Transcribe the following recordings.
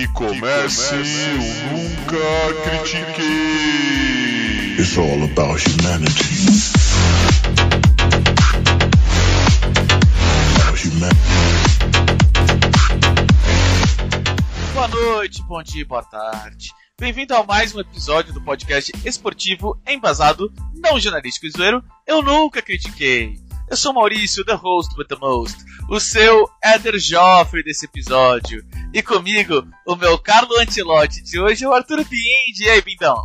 Que comece o Nunca Critiquei. It's all about humanity. Boa noite, bom dia, boa tarde. Bem-vindo a mais um episódio do podcast esportivo embasado, não jornalístico e zoeiro. Eu nunca critiquei. Eu sou Maurício, the host with the most, o seu Éder Joffre desse episódio. E comigo, o meu Carlo Antilote de hoje, o Arthur Bindi. E aí, Bindão?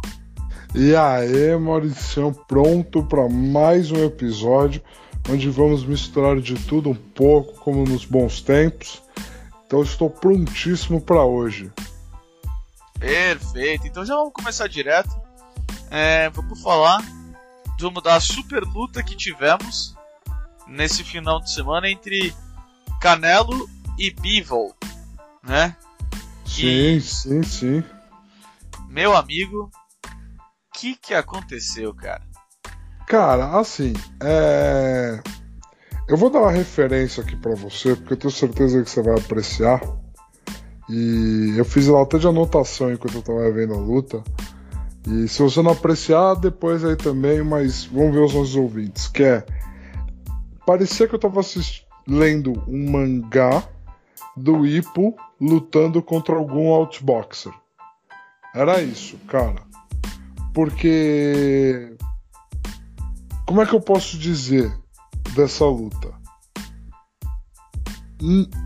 E aí, Maurício, pronto para mais um episódio onde vamos misturar de tudo um pouco, como nos bons tempos. Então estou prontíssimo para hoje. Perfeito. Então já vamos começar direto. É, vamos falar vamos dar a super luta que tivemos nesse final de semana entre Canelo e Bivol, né? Sim, E- sim, sim. Meu amigo, o que que aconteceu, cara? Cara, assim, é... eu vou dar uma referência aqui pra você, porque eu tenho certeza que você vai apreciar. E eu fiz ela até de anotação enquanto eu tava vendo a luta. E se você não apreciar, depois aí também, mas vamos ver os nossos ouvintes. Que é. Parecia que eu tava lendo um mangá do Ippo lutando contra algum outboxer. Era isso, cara. Porque como é que eu posso dizer dessa luta?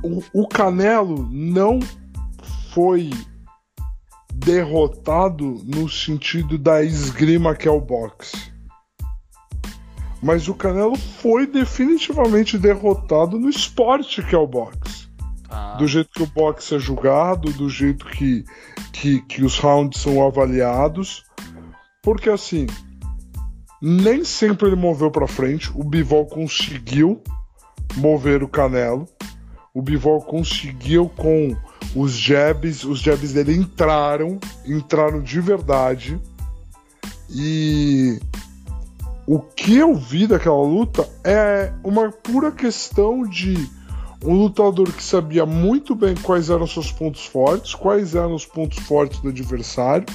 O, o Canelo não foi derrotado no sentido da esgrima que é o boxe. Mas o Canelo foi definitivamente derrotado no esporte que é o boxe Ah, do jeito que o boxe é julgado, do jeito que, que, que os rounds são avaliados. Porque assim, nem sempre ele moveu pra frente. O Bivol conseguiu mover o Canelo. O Bivol conseguiu com os jabs, os jabs dele entraram, entraram de verdade. E o que eu vi daquela luta é uma pura questão de um lutador que sabia muito bem quais eram seus pontos fortes, quais eram os pontos fortes do adversário,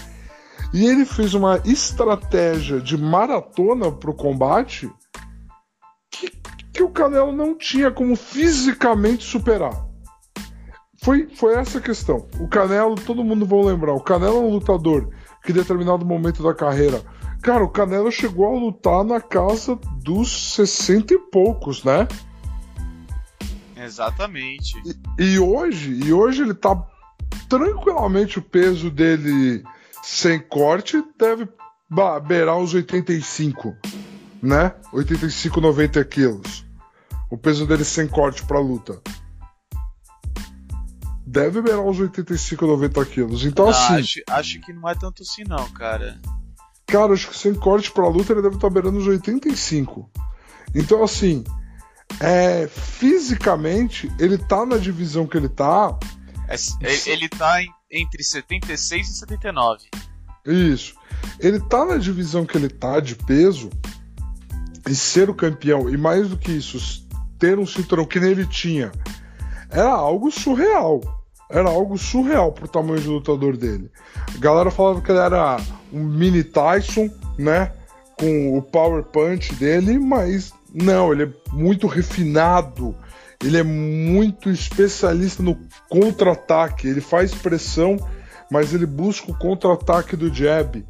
e ele fez uma estratégia de maratona pro combate que, que o Canelo não tinha como fisicamente superar. Foi, foi essa a questão. O Canelo, todo mundo vai lembrar, o Canelo é um lutador que em determinado momento da carreira. Cara, o Canelo chegou a lutar na casa dos 60 e poucos, né? exatamente. E hoje, e hoje ele tá tranquilamente o peso dele sem corte deve beirar os 85, né? 85, 90 quilos. O peso dele sem corte pra luta. Deve beirar os 85, 90 quilos. Então, Ah, assim, acho, acho que não é tanto assim não, cara. Cara, acho que sem corte pra luta ele deve estar beirando os 85. Então, assim, é, fisicamente, ele tá na divisão que ele tá, É- ele, ele tá em- entre 76 e 79. Isso. Ele tá na divisão que ele tá de peso e ser o campeão, e mais do que isso, ter um cinturão que nem ele tinha, era algo surreal. Era algo surreal pro tamanho de lutador dele. A galera falava que ele era um mini Tyson, né? Com o power punch dele, mas não, ele é muito refinado. Ele é muito especialista no contra-ataque. Ele faz pressão, mas ele busca o contra-ataque do jab.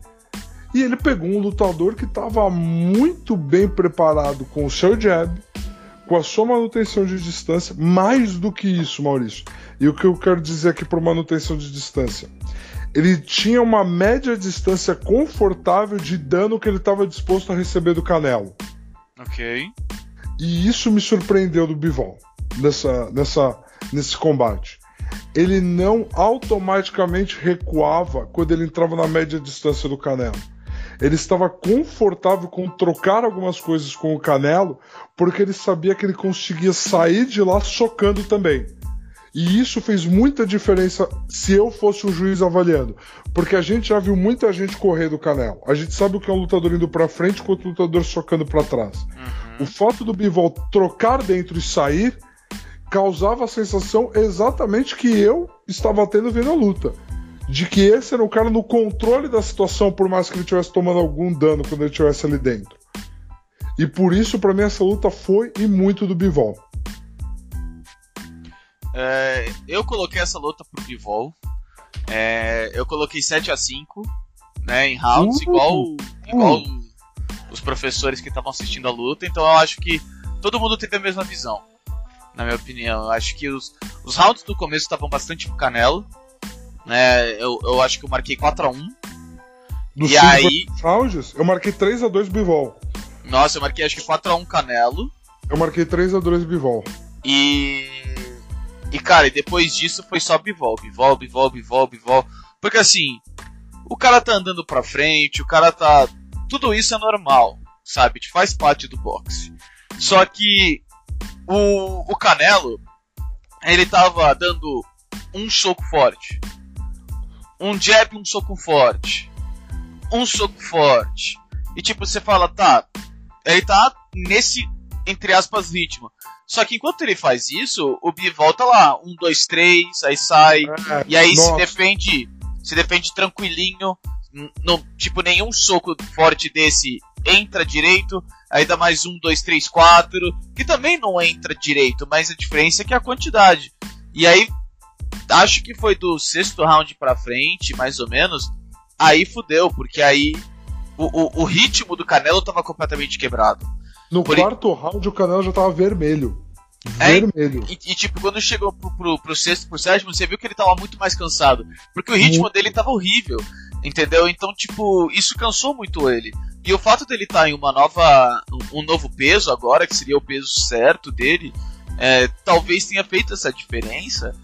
E ele pegou um lutador que estava muito bem preparado com o seu jab, com a sua manutenção de distância, mais do que isso, Maurício. E o que eu quero dizer aqui por manutenção de distância? Ele tinha uma média distância confortável de dano que ele estava disposto a receber do Canelo. Ok. E isso me surpreendeu do Bivol nessa, nessa, nesse combate. Ele não automaticamente recuava quando ele entrava na média distância do Canelo. Ele estava confortável com trocar algumas coisas com o Canelo, porque ele sabia que ele conseguia sair de lá socando também. E isso fez muita diferença se eu fosse o juiz avaliando. Porque a gente já viu muita gente correr do Canelo. A gente sabe o que é um lutador indo pra frente quanto um lutador socando pra trás. Uhum. O fato do Bivol trocar dentro e sair, causava a sensação exatamente que eu estava tendo vendo a luta. De que esse era o cara no controle da situação, por mais que ele estivesse tomando algum dano quando ele estivesse ali dentro. E por isso, para mim, essa luta foi e muito do Bivol. É, eu coloquei essa luta pro Bivol. É, eu coloquei 7 a 5 né, em rounds, uh, igual, uh. igual os professores que estavam assistindo a luta. Então eu acho que todo mundo teve a mesma visão, na minha opinião. Eu acho que os, os rounds do começo estavam bastante pro Canelo. Né, eu, eu acho que eu marquei 4 a 1 Dos e aí rounds, eu marquei 3 a 2 Bivol. Nossa, eu marquei acho que 4 a 1 Canelo. Eu marquei 3 a 2 Bivol. E e cara, e depois disso foi só bivol, bivol, bivol, bivol, bivol. Porque assim, o cara tá andando pra frente, o cara tá. Tudo isso é normal, sabe? Faz parte do boxe. Só que o, o Canelo, ele tava dando um soco forte, um jab, um soco forte, um soco forte. E tipo, você fala, tá, ele tá nesse, entre aspas, ritmo. Só que enquanto ele faz isso, o Bi volta lá, um, dois, três, aí sai, é, e aí nossa. se defende, se defende tranquilinho, no, tipo, nenhum soco forte desse entra direito, aí dá mais um, dois, três, quatro, que também não entra direito, mas a diferença é que é a quantidade. E aí, acho que foi do sexto round pra frente, mais ou menos, aí fudeu, porque aí o, o, o ritmo do Canelo tava completamente quebrado. No Por quarto i... round o Canelo já tava vermelho. É, vermelho. E, e, tipo, quando chegou pro, pro, pro, sexto, pro sétimo, você viu que ele tava muito mais cansado. Porque o ritmo muito. dele tava horrível. Entendeu? Então, tipo, isso cansou muito ele. E o fato dele estar tá em uma nova. um novo peso agora, que seria o peso certo dele, é, talvez tenha feito essa diferença.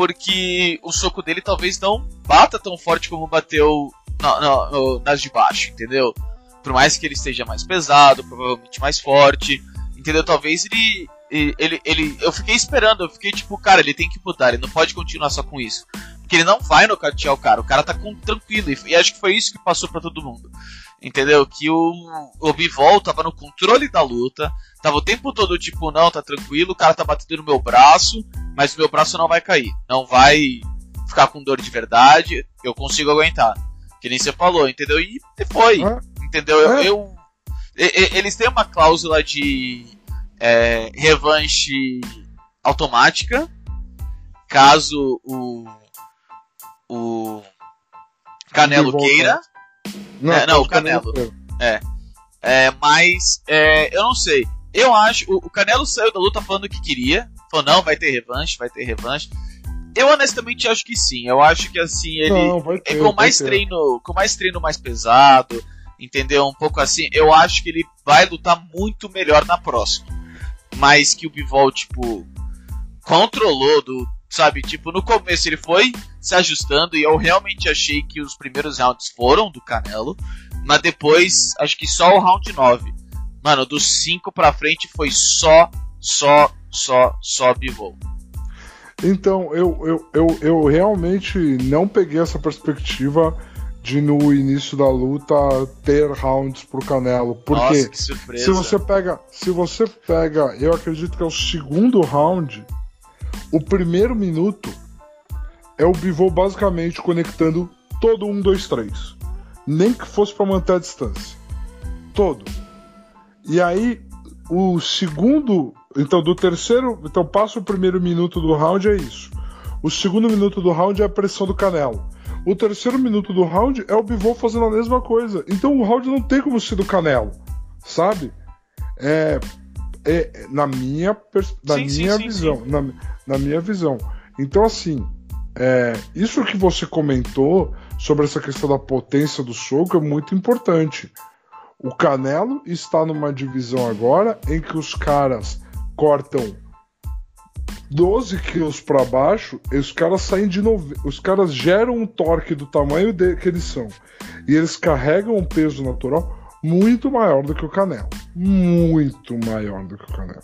Porque o soco dele talvez não bata tão forte como bateu no, no, no, nas de baixo, entendeu? Por mais que ele esteja mais pesado, provavelmente mais forte, entendeu? Talvez ele, ele, ele, eu fiquei esperando, eu fiquei tipo, cara, ele tem que mudar, ele não pode continuar só com isso. Porque ele não vai nocautear o cara, o cara tá com, tranquilo, e, acho que foi isso que passou para todo mundo. Entendeu? Que o, o Bivol tava no controle da luta, tava o tempo todo tipo, não, tá tranquilo, o cara tá batendo no meu braço, mas o meu braço não vai cair, não vai ficar com dor de verdade, eu consigo aguentar. Que nem você falou, entendeu? E foi. Entendeu? Eu, eu, eles têm uma cláusula de é, revanche automática caso o o Canelo queira. Não, é, não o Canelo. É. é mas é, eu não sei. Eu acho. O, o Canelo saiu da luta falando que queria. Falou, não, vai ter revanche, vai ter revanche. Eu honestamente acho que sim. Eu acho que assim, ele. Não, ter, é com mais treino. Com mais treino mais pesado entendeu? Um pouco assim, eu acho que ele vai lutar muito melhor na próxima. Mas que o Bivol, tipo, controlou do. Sabe, tipo, no começo ele foi se ajustando e eu realmente achei que os primeiros rounds foram do Canelo. Mas depois, acho que só o round 9. Mano, dos 5 pra frente foi só, só, só, só Bivol. Então, eu, eu, eu, eu realmente não peguei essa perspectiva de no início da luta ter rounds pro Canelo. Porque Nossa, se você pega, se você pega, eu acredito que é o segundo round, o primeiro minuto é o Bivol basicamente conectando todo um, dois, três. Nem que fosse para manter a distância. Todo. E aí o segundo, então do terceiro, então passa o primeiro minuto do round é isso. O segundo minuto do round é a pressão do Canelo. O terceiro minuto do round é o Bivol fazendo a mesma coisa. Então o round não tem como ser do Canelo, sabe? É, é na minha, na sim, minha sim, visão. Sim, na, na, minha visão. Então, assim, é, isso que você comentou sobre essa questão da potência do soco é muito importante. O Canelo está numa divisão agora em que os caras cortam 12 quilos para baixo, os caras saem de nove... os caras geram um torque do tamanho de... que eles são e eles carregam um peso natural muito maior do que o Canelo, muito maior do que o Canelo.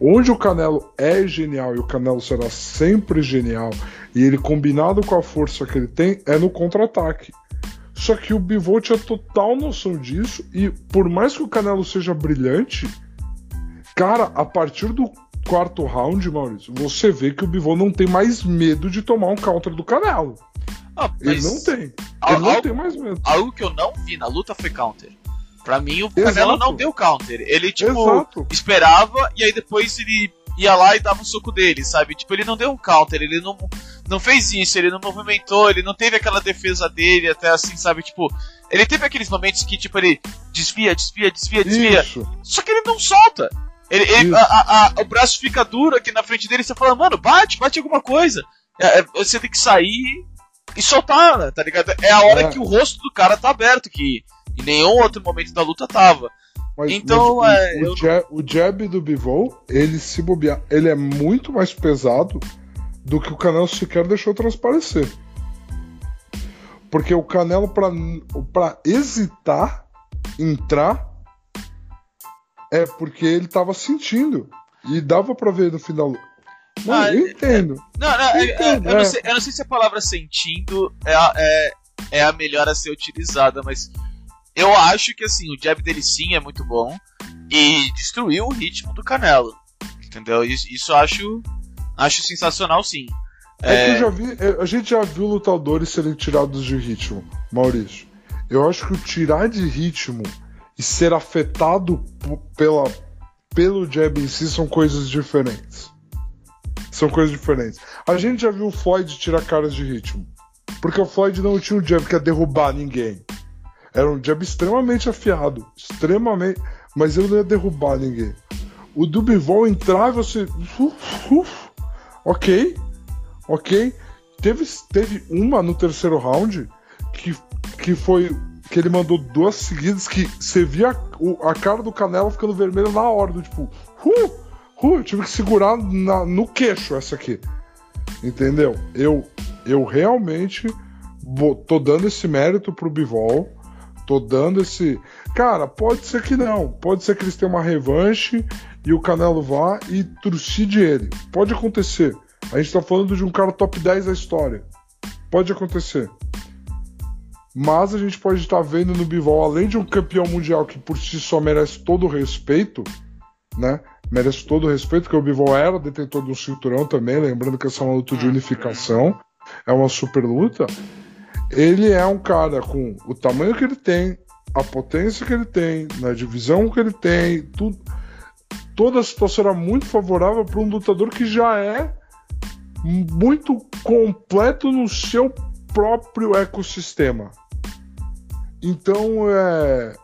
Onde o Canelo é genial e o Canelo será sempre genial e ele combinado com a força que ele tem é no contra-ataque. Só que o Bivol tinha total noção disso e por mais que o Canelo seja brilhante, cara, a partir do quarto round, Maurício, você vê que o Bivol não tem mais medo de tomar um counter do Canelo. Ah, Ele não tem. Ele não algo- tem mais medo. algo que eu não vi na luta foi counter. Pra mim, o Exato. Canelo não deu counter. Ele, tipo, Exato. esperava e aí depois ele ia lá e dava um soco dele, sabe? Tipo, ele não deu um counter, ele não, não fez isso, ele não movimentou, ele não teve aquela defesa dele, até assim, sabe? Tipo, ele teve aqueles momentos que, tipo, ele desvia, desvia, desvia, desvia. Isso. Só que ele não solta. Ele, ele- a- a- a- o braço fica duro aqui na frente dele você fala, mano, bate, bate alguma coisa. É, é, você tem que sair e soltar, né, tá ligado? É a hora É. que o rosto do cara tá aberto, que em nenhum outro momento da luta tava. Mas, Então, mas é, o, o, jab, o jab do Bivol, ele se bobear, ele é muito mais pesado do que o Canelo sequer deixou transparecer. Porque o Canelo, pra, pra hesitar, entrar, é porque ele tava sentindo. E dava pra ver no final. Mano, Ah, eu entendo. Não, não, é- é- Entendo, eu, não é. sei, eu não sei se a palavra sentindo é a, é, é a melhor a ser utilizada, mas eu acho que assim, o jab dele sim é muito bom e destruiu o ritmo do Canelo. Entendeu? Isso, isso eu acho, acho sensacional sim. É, que eu já vi, é, a gente já viu lutadores serem tirados de ritmo, Maurício. Eu acho que o tirar de ritmo e ser afetado pela, pelo jab em si são coisas diferentes. São coisas diferentes. A gente já viu o Floyd tirar caras de ritmo. Porque o Floyd não tinha um jab que ia derrubar ninguém. Era um jab extremamente afiado. Extremamente. Mas ele não ia derrubar ninguém. O do Bivol entrar e você. Uf, uf, ok. Ok. Teve, teve uma no terceiro round que, que foi. Que ele mandou duas seguidas que você via o- a cara do Canelo ficando vermelha na hora, do tipo, uh, uh, tive que segurar na- no queixo essa aqui. Entendeu? Eu, eu realmente tô dando esse mérito pro Bivol. Tô dando esse. Cara, pode ser que não. Pode ser que eles tenham uma revanche e o Canelo vá e trucide ele. Pode acontecer. A gente tá falando de um cara top 10 da história. Pode acontecer. Mas a gente pode estar vendo no Bivol, além de um campeão mundial que por si só merece todo o respeito, né? Merece todo o respeito, porque o Bivol era detentor do cinturão também, lembrando que essa é uma luta de unificação, é uma super luta. Ele é um cara com o tamanho que ele tem, a potência que ele tem, na divisão que ele tem, tudo, toda a situação era muito favorável para um lutador que já é muito completo no seu próprio ecossistema. Então, é,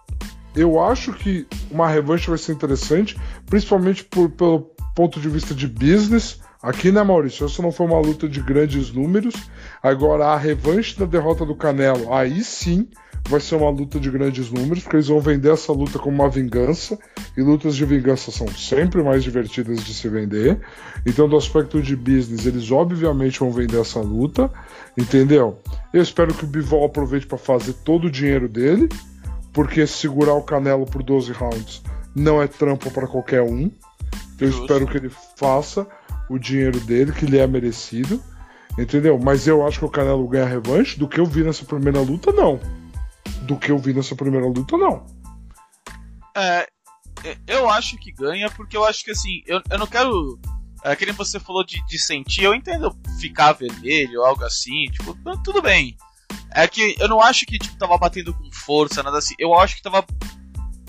eu acho que uma revanche vai ser interessante, principalmente por- pelo ponto de vista de business. Aqui, né, Maurício? Essa não foi uma luta de grandes números. Agora, a revanche da derrota do Canelo, aí sim vai ser uma luta de grandes números, porque eles vão vender essa luta como uma vingança. E lutas de vingança são sempre mais divertidas de se vender. Então, do aspecto de business, eles obviamente vão vender essa luta, entendeu? Eu espero que o Bivol aproveite para fazer todo o dinheiro dele, porque segurar o Canelo por 12 rounds não é trampo para qualquer um. Eu Justo. espero que ele faça o dinheiro dele, que lhe é merecido, entendeu? Mas eu acho que o Canelo ganha revanche. Do que eu vi nessa primeira luta, não. Do que eu vi nessa primeira luta, não. É, eu acho que ganha, porque eu acho que assim, eu, eu não quero. É, que nem você falou de, de sentir, eu entendo ficar vermelho, algo assim, tipo, tu- tudo bem. É que eu não acho que tipo, tava batendo com força, nada assim. Eu acho que tava.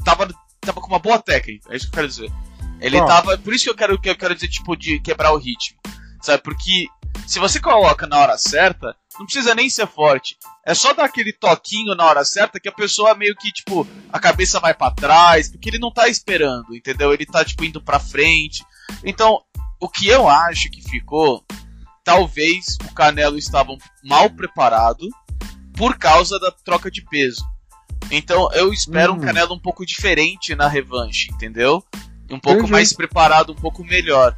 Tava, tava com uma boa técnica, é isso que eu quero dizer. Ele Tá. tava. Por isso que eu quero, que eu quero dizer, tipo, de quebrar o ritmo. Sabe? Porque se você coloca na hora certa, não precisa nem ser forte. É só dar aquele toquinho na hora certa que a pessoa meio que, tipo, a cabeça vai pra trás, porque ele não tá esperando, entendeu? Ele tá, tipo, indo pra frente. Então, o que eu acho que ficou, talvez o Canelo estava mal preparado por causa da troca de peso. Então, eu espero um Hum. Canelo um pouco diferente na revanche, entendeu? Um pouco Entendi. mais preparado, um pouco melhor.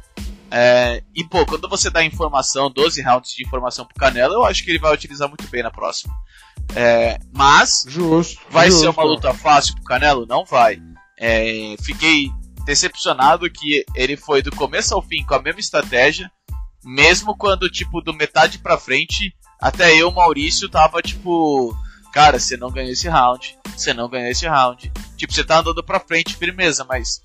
É, e pô, quando você dá informação, 12 rounds de informação pro Canelo, eu acho que ele vai utilizar muito bem na próxima. É, mas Justo. vai justo. ser uma luta fácil pro Canelo? Não vai. É, fiquei decepcionado que ele foi do começo ao fim com a mesma estratégia, mesmo quando, tipo, do metade pra frente, até eu, Maurício, tava tipo, cara, você não ganhou esse round, você não ganhou esse round. Tipo, você tá andando pra frente, firmeza, mas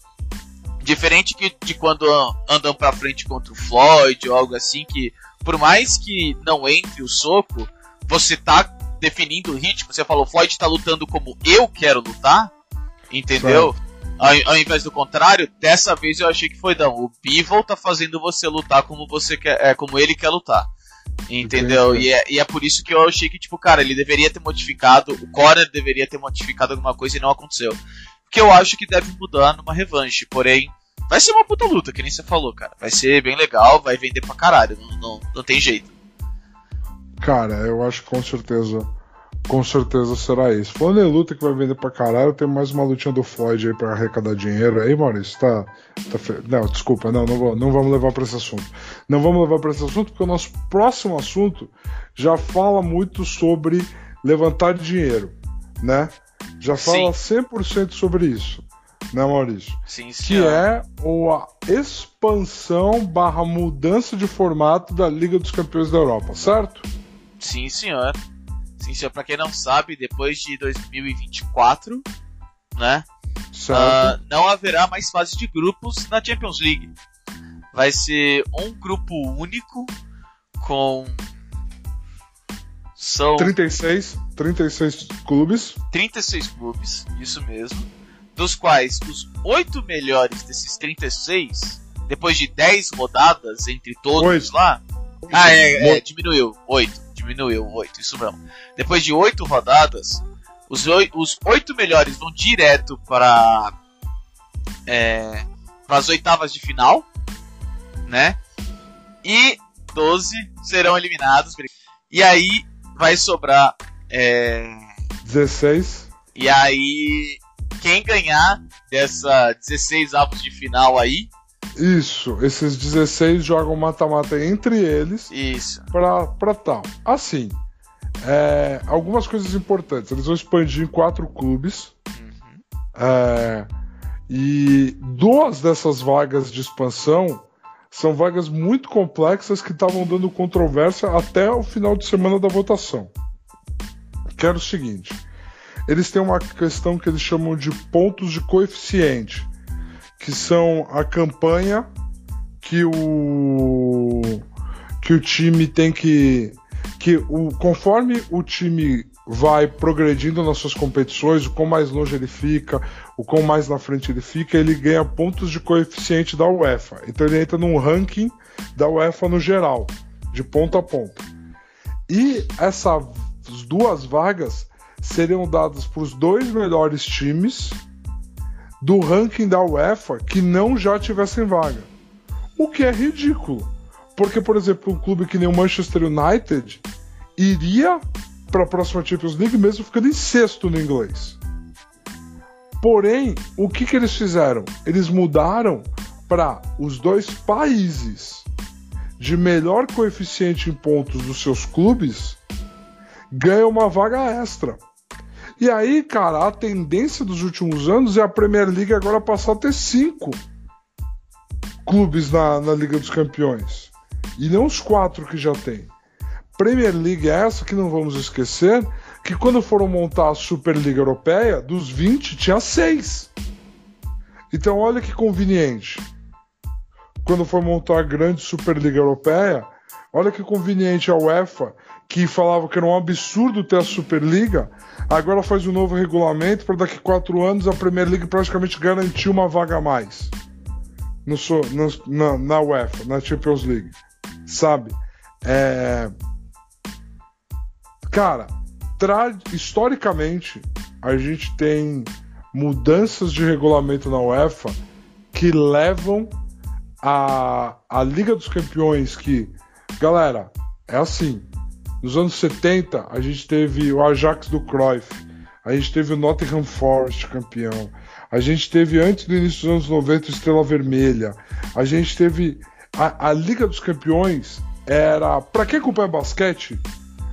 Diferente que de quando andam pra frente contra o Floyd ou algo assim, que por mais que não entre o soco, você tá definindo o ritmo. Você falou, Floyd tá lutando como eu quero lutar, entendeu? Ao, ao, invés do contrário, dessa vez eu achei que foi não. O Bivol tá fazendo você lutar como você quer, é, como ele quer lutar. Entendeu? E é, e é, por isso que eu achei que, tipo, cara, ele deveria ter modificado, o Conor deveria ter modificado alguma coisa e não aconteceu. Que eu acho que deve mudar numa revanche, porém, vai ser uma puta luta, que nem você falou, cara. Vai ser bem legal, vai vender pra caralho, não, não, não tem jeito. Cara, eu acho que com certeza com certeza será isso. Falando em luta que vai vender pra caralho, tem mais uma lutinha do Floyd aí pra arrecadar dinheiro. Aí, Maurício, tá. tá fe... Não, desculpa, não, não, vou, não vamos levar pra esse assunto. Não vamos levar pra esse assunto porque o nosso próximo assunto já fala muito sobre levantar dinheiro, né? Já fala Sim. 100% sobre isso, né, Maurício? Sim, Que é a expansão barra mudança de formato da Liga dos Campeões da Europa, certo? Sim, senhor. Sim, senhor. Pra quem não sabe, depois de 2024, né? Uh, não haverá mais fase de grupos na Champions League. Vai ser um grupo único com. São 36, 36 clubes. 36 clubes, isso mesmo. Dos quais os oito melhores desses 36, depois de 10 rodadas entre todos 8. lá. Ah, é, é, diminuiu. 8 diminuiu, oito, isso mesmo. Depois de oito rodadas, os, os oito melhores vão direto para é, as oitavas de final, né? E 12 serão eliminados. E aí vai sobrar é, 16. E aí quem ganhar dessa 16 avos de final aí isso, esses 16 jogam mata-mata entre eles. Isso. Pra, pra tal. Assim, é, algumas coisas importantes. Eles vão expandir em quatro clubes. Uhum. É, e duas dessas vagas de expansão são vagas muito complexas que estavam dando controvérsia até o final de semana da votação. Que era o seguinte: eles têm uma questão que eles chamam de pontos de coeficiente que são a campanha que o que o time tem que que o conforme o time vai progredindo nas suas competições, o quão mais longe ele fica, o quão mais na frente ele fica, ele ganha pontos de coeficiente da UEFA. Então ele entra num ranking da UEFA no geral, de ponta a ponta. E essas duas vagas seriam dadas para os dois melhores times do ranking da UEFA que não já tivessem vaga. O que é ridículo. Porque, por exemplo, um clube que nem o Manchester United iria para a próxima Champions League mesmo ficando em sexto no inglês. Porém, o que, que eles fizeram? Eles mudaram para os dois países de melhor coeficiente em pontos dos seus clubes ganham uma vaga extra. E aí, cara, a tendência dos últimos anos é a Premier League agora passar a ter cinco clubes na, na Liga dos Campeões. E não os quatro que já tem. Premier League é essa que não vamos esquecer que quando foram montar a Superliga Europeia, dos 20 tinha seis. Então olha que conveniente. Quando for montar a grande Superliga Europeia, olha que conveniente a UEFA, que falava que era um absurdo ter a Superliga, Agora faz um novo regulamento para daqui quatro anos a Premier League praticamente garantir uma vaga a mais no, na, na UEFA, na Champions League. Sabe? É... Cara, tra... historicamente a gente tem mudanças de regulamento na UEFA que levam a, a Liga dos Campeões que, galera, é assim, nos anos 70, a gente teve o Ajax do Cruyff, a gente teve o Nottingham Forest campeão, a gente teve antes do início dos anos 90 o Estrela Vermelha, a gente teve a, a Liga dos Campeões era para quem acompanha basquete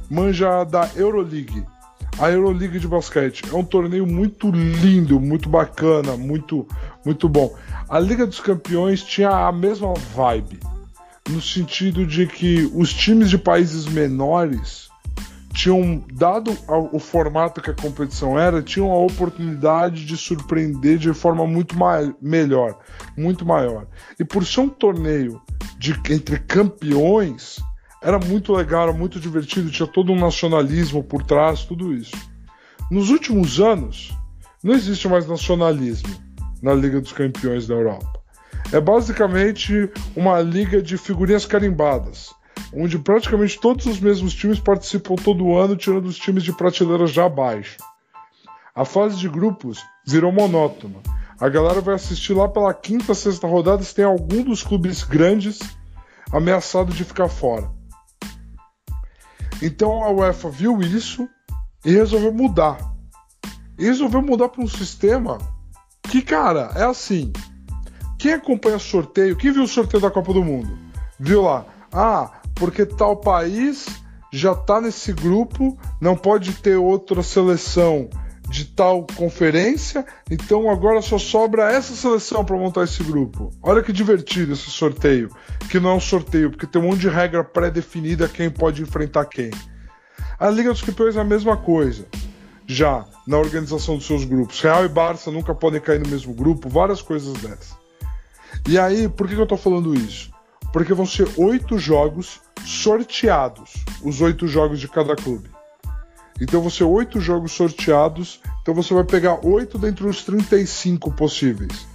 manja da Euroleague. A Euroleague de basquete é um torneio muito lindo, muito bacana, muito muito bom. A Liga dos Campeões tinha a mesma vibe no sentido de que os times de países menores tinham dado o formato que a competição era, tinham a oportunidade de surpreender de forma muito melhor, muito maior. E por ser um torneio de, entre campeões, era muito legal, era muito divertido, tinha todo um nacionalismo por trás, tudo isso. Nos últimos anos, não existe mais nacionalismo na Liga dos Campeões da Europa. É basicamente uma liga de figurinhas carimbadas onde praticamente todos os mesmos times participam todo ano, tirando os times de prateleira já abaixo. A fase de grupos virou monótona. A galera vai assistir lá pela quinta, sexta rodada se tem algum dos clubes grandes ameaçado de ficar fora. Então a UEFA viu isso e resolveu mudar. E resolveu mudar para um sistema que, cara, é assim. Quem acompanha sorteio, quem viu o sorteio da Copa do Mundo? Viu lá, ah, porque tal país já está nesse grupo, não pode ter outra seleção de tal conferência, então agora só sobra essa seleção para montar esse grupo. Olha que divertido esse sorteio, que não é um sorteio, porque tem um monte de regra pré-definida quem pode enfrentar quem. A Liga dos Campeões é a mesma coisa, já na organização dos seus grupos. Real e Barça nunca podem cair no mesmo grupo, várias coisas dessas. E aí, por que eu estou falando isso? Porque vão ser oito jogos sorteados, os oito jogos de cada clube. Então vão ser oito jogos sorteados, então você vai pegar oito dentre os 35 possíveis.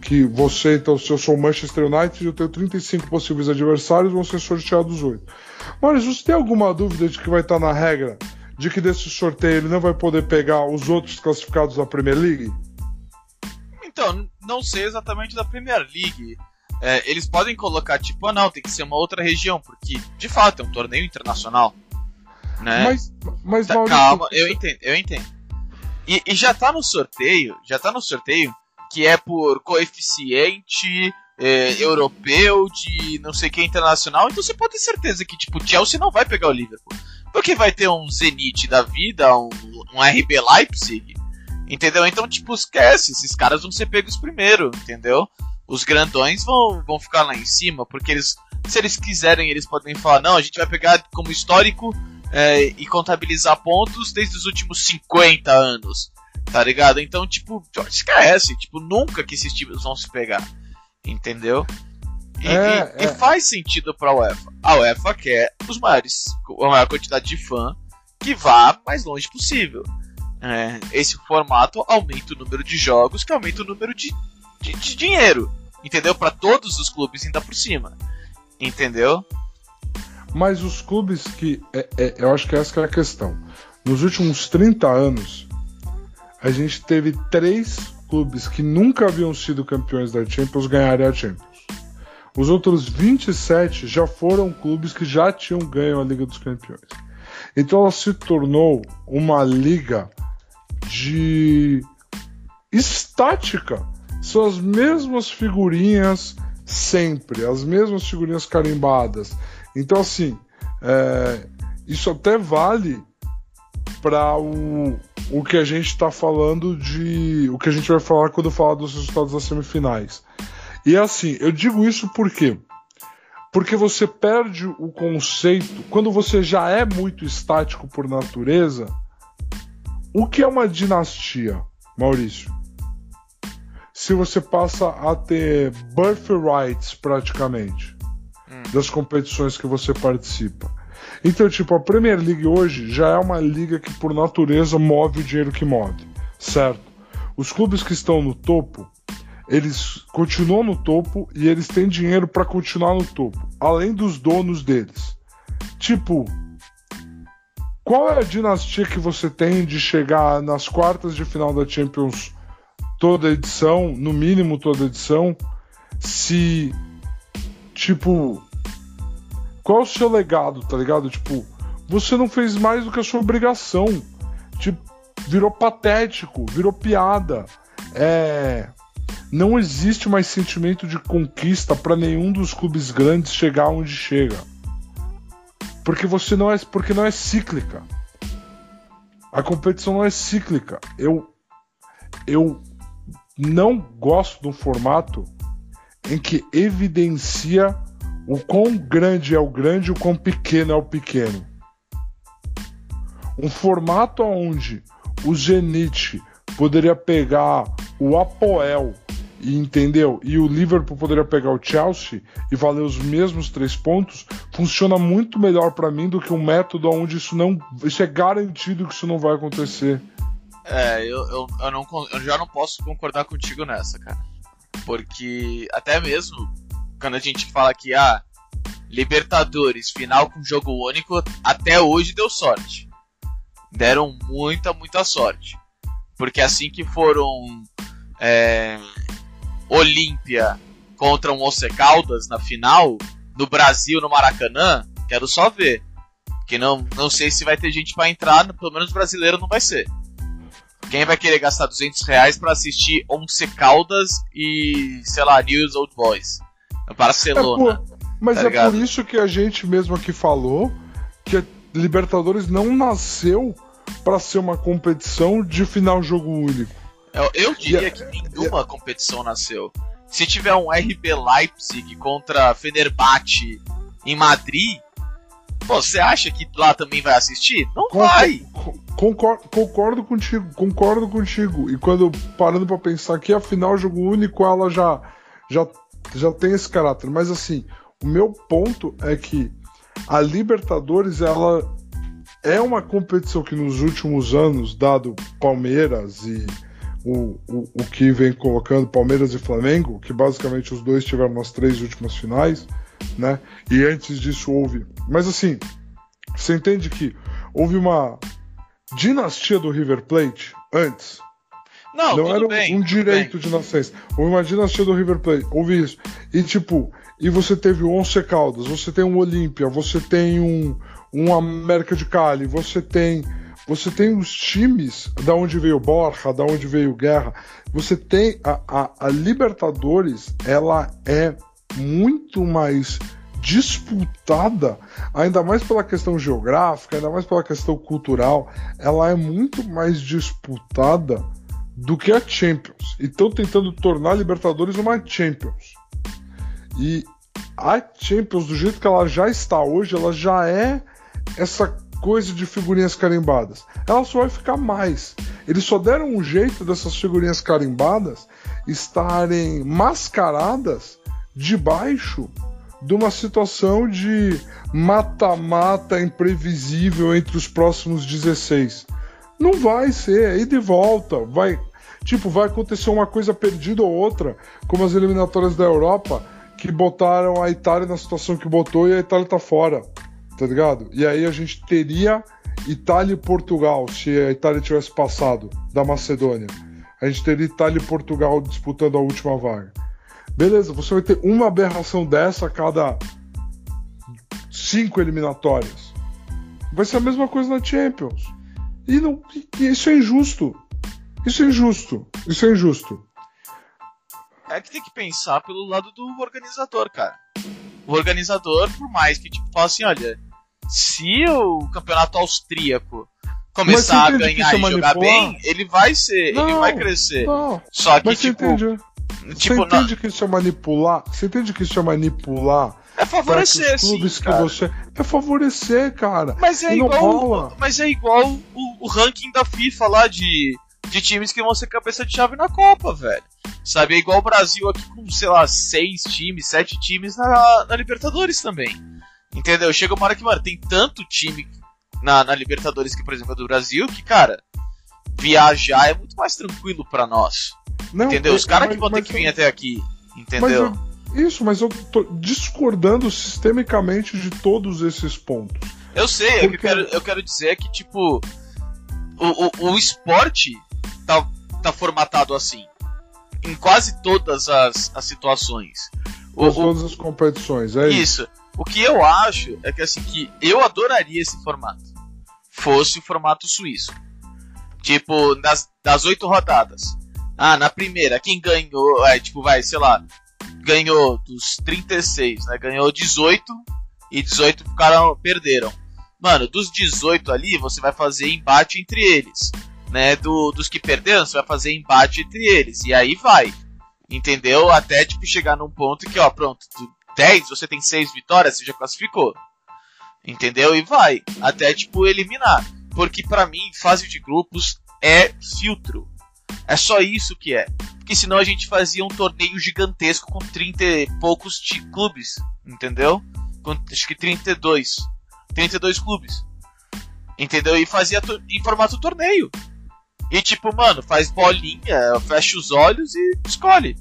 Que você, então, se eu sou o Manchester United, eu tenho 35 possíveis adversários, vão ser sorteados oito. Mas você tem alguma dúvida de que vai estar na regra de que desse sorteio ele não vai poder pegar os outros classificados da Premier League? Então, não sei exatamente da Premier League é, eles podem colocar, tipo, ah, não, tem que ser uma outra região, porque de fato é um torneio internacional. Né? Mas, mas tá, Maurício, calma, eu entendo, eu entendo. E, e, já tá no sorteio, já tá no sorteio que é por coeficiente é, europeu de não sei que internacional, então você pode ter certeza que tipo Chelsea não vai pegar o Liverpool, porque vai ter um Zenit da vida, um, um RB Leipzig, entendeu? Então tipo esquece, esses caras vão ser pegos primeiro, entendeu? os grandões vão, vão ficar lá em cima, porque eles, se eles quiserem, eles podem falar: não, a gente vai pegar como histórico é, e contabilizar pontos desde os últimos 50 anos, tá ligado? Então, tipo, esquece, tipo, nunca que esses times vão se pegar, entendeu? E, é, e, é. e faz sentido pra UEFA. A UEFA quer os maiores, a maior quantidade de fã que vá mais longe possível. É, esse formato aumenta o número de jogos, que aumenta o número de, de, de dinheiro entendeu? Para todos os clubes ainda por cima, entendeu? Mas os clubes que. É, é, eu acho que essa é a questão. Nos últimos 30 anos, a gente teve três clubes que nunca haviam sido campeões da Champions ganharem a Champions. Os outros 27 já foram clubes que já tinham ganho a Liga dos Campeões. Então ela se tornou uma liga de estática são as mesmas figurinhas sempre, as mesmas figurinhas carimbadas. Então, assim, é, isso até vale para o, o que a gente está falando de. o que a gente vai falar quando falar dos resultados das semifinais. E assim, eu digo isso por quê? Porque você perde o conceito, quando você já é muito estático por natureza, o que é uma dinastia, Maurício? se você passa a ter birthrights praticamente hum. das competições que você participa. Então, tipo, a Premier League hoje já é uma liga que por natureza move o dinheiro que move, certo? Os clubes que estão no topo, eles continuam no topo e eles têm dinheiro para continuar no topo, além dos donos deles. Tipo, qual é a dinastia que você tem de chegar nas quartas de final da Champions toda edição, no mínimo toda edição, se tipo qual é o seu legado, tá ligado? Tipo, você não fez mais do que a sua obrigação. Tipo, virou patético, virou piada. É, não existe mais sentimento de conquista para nenhum dos clubes grandes chegar onde chega. Porque você não é, porque não é cíclica. A competição não é cíclica. Eu eu não gosto de um formato em que evidencia o quão grande é o grande e o quão pequeno é o pequeno. um formato onde o Zenit poderia pegar o Apoel e entendeu? E o Liverpool poderia pegar o Chelsea e valer os mesmos três pontos, funciona muito melhor para mim do que um método onde isso não. Isso é garantido que isso não vai acontecer. É, eu, eu, eu, não, eu já não posso concordar contigo nessa, cara. Porque até mesmo quando a gente fala que, ah, Libertadores, final com jogo único, até hoje deu sorte. Deram muita, muita sorte. Porque assim que foram é, Olímpia contra um Once Caldas na final, no Brasil, no Maracanã, quero só ver. Que não, não sei se vai ter gente para entrar, pelo menos brasileiro não vai ser. Quem vai querer gastar 200 reais pra assistir Once Caldas e, sei lá, News Old Boys? Barcelona. É por, mas tá é ligado? por isso que a gente mesmo aqui falou que a Libertadores não nasceu para ser uma competição de final jogo único. Eu, eu diria que nenhuma competição nasceu. Se tiver um RB Leipzig contra Fenerbahçe em Madrid, você acha que lá também vai assistir? Não vai. Concordo, concordo contigo, concordo contigo. E quando parando para pensar que a final jogo único ela já já já tem esse caráter, mas assim, o meu ponto é que a Libertadores ela é uma competição que nos últimos anos, dado Palmeiras e o, o, o que vem colocando Palmeiras e Flamengo, que basicamente os dois tiveram nas três últimas finais, né? E antes disso houve. Mas assim, você entende que houve uma dinastia do River Plate antes. Não, não era bem, um direito de nascença. Houve uma dinastia do River Plate. Houve isso. E tipo, e você teve o Once Caldas, você tem um Olímpia, você tem um, um América de Cali, você tem você tem os times da onde veio Borja, da onde veio Guerra. Você tem a, a, a Libertadores, ela é muito mais disputada, ainda mais pela questão geográfica, ainda mais pela questão cultural, ela é muito mais disputada do que a Champions. E estão tentando tornar a Libertadores uma Champions. E a Champions, do jeito que ela já está hoje, ela já é essa coisa de figurinhas carimbadas. Ela só vai ficar mais. Eles só deram um jeito dessas figurinhas carimbadas estarem mascaradas debaixo de uma situação de mata-mata imprevisível entre os próximos 16. Não vai ser, é ir de volta, vai, tipo, vai acontecer uma coisa perdida ou outra, como as eliminatórias da Europa, que botaram a Itália na situação que botou e a Itália tá fora, tá ligado? E aí a gente teria Itália e Portugal, se a Itália tivesse passado da Macedônia. A gente teria Itália e Portugal disputando a última vaga. Beleza, você vai ter uma aberração dessa a cada cinco eliminatórias. Vai ser a mesma coisa na Champions. E, não, isso é injusto. Isso é injusto. Isso é injusto. É que tem que pensar pelo lado do organizador, cara. O organizador, por mais que tipo, fale assim, olha, se o campeonato austríaco começar a ganhar e jogar bem, ele vai ser, não, ele vai crescer. Não, Só que tipo, entende. Tipo, você entende que isso é manipular? Você entende que isso é manipular? É favorecer, os clubes sim, que cara. você é favorecer, cara. Mas é igual, mas é igual o, o, ranking da FIFA lá de, de times que vão ser cabeça de chave na Copa, velho. Sabe, é igual o Brasil aqui com, sei lá, seis times, sete times na, na Libertadores também. Entendeu? Chega uma hora que, mano, tem tanto time na, na Libertadores que, por exemplo, é do Brasil, que, cara, viajar é muito mais tranquilo para nós. Não, entendeu? Os é, caras que vão ter que vir até aqui, entendeu? Mas, isso, mas eu tô discordando sistemicamente de todos esses pontos. Eu sei, Porque... o que eu quero, eu quero dizer é que, tipo, o, o, o esporte tá, tá formatado assim. Em quase todas as, as situações. O, todas as competições, é isso. Isso. O que eu acho é que assim, que eu adoraria esse formato. Fosse o formato suíço. Tipo, das, das oito rodadas. Ah, na primeira, quem ganhou, é, tipo, vai, sei lá, ganhou dos 36, né? Ganhou 18 e 18 ficaram, perderam. Mano, dos 18 ali, você vai fazer embate entre eles. Né? Do, dos que perderam, você vai fazer embate entre eles. E aí vai. Entendeu? Até tipo chegar num ponto que, ó, pronto, 10, você tem 6 vitórias, você já classificou. Entendeu? E vai. Até tipo eliminar. Porque para mim, fase de grupos é filtro. É só isso que é. Porque senão a gente fazia um torneio gigantesco com 30 e poucos clubes, entendeu? Com, acho que 32. 32 clubes. Entendeu? E fazia em formato torneio. E tipo, mano, faz bolinha, fecha os olhos e escolhe.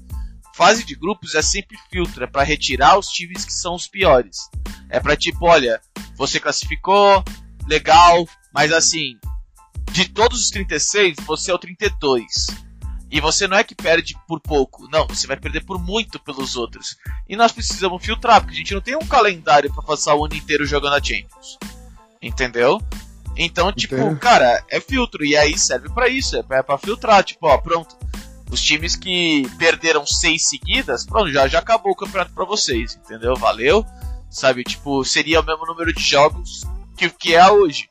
Fase de grupos é sempre filtro, é para retirar os times que são os piores. É para tipo, olha, você classificou, legal, mas assim, de todos os 36, você é o 32. E você não é que perde por pouco, não, você vai perder por muito pelos outros. E nós precisamos filtrar, porque a gente não tem um calendário para passar o ano inteiro jogando a Champions. Entendeu? Então, tipo, Entendo. cara, é filtro. E aí serve para isso, é pra, é pra filtrar. Tipo, ó, pronto. Os times que perderam seis seguidas, pronto, já, já acabou o campeonato para vocês, entendeu? Valeu. Sabe, tipo, seria o mesmo número de jogos que, que é hoje.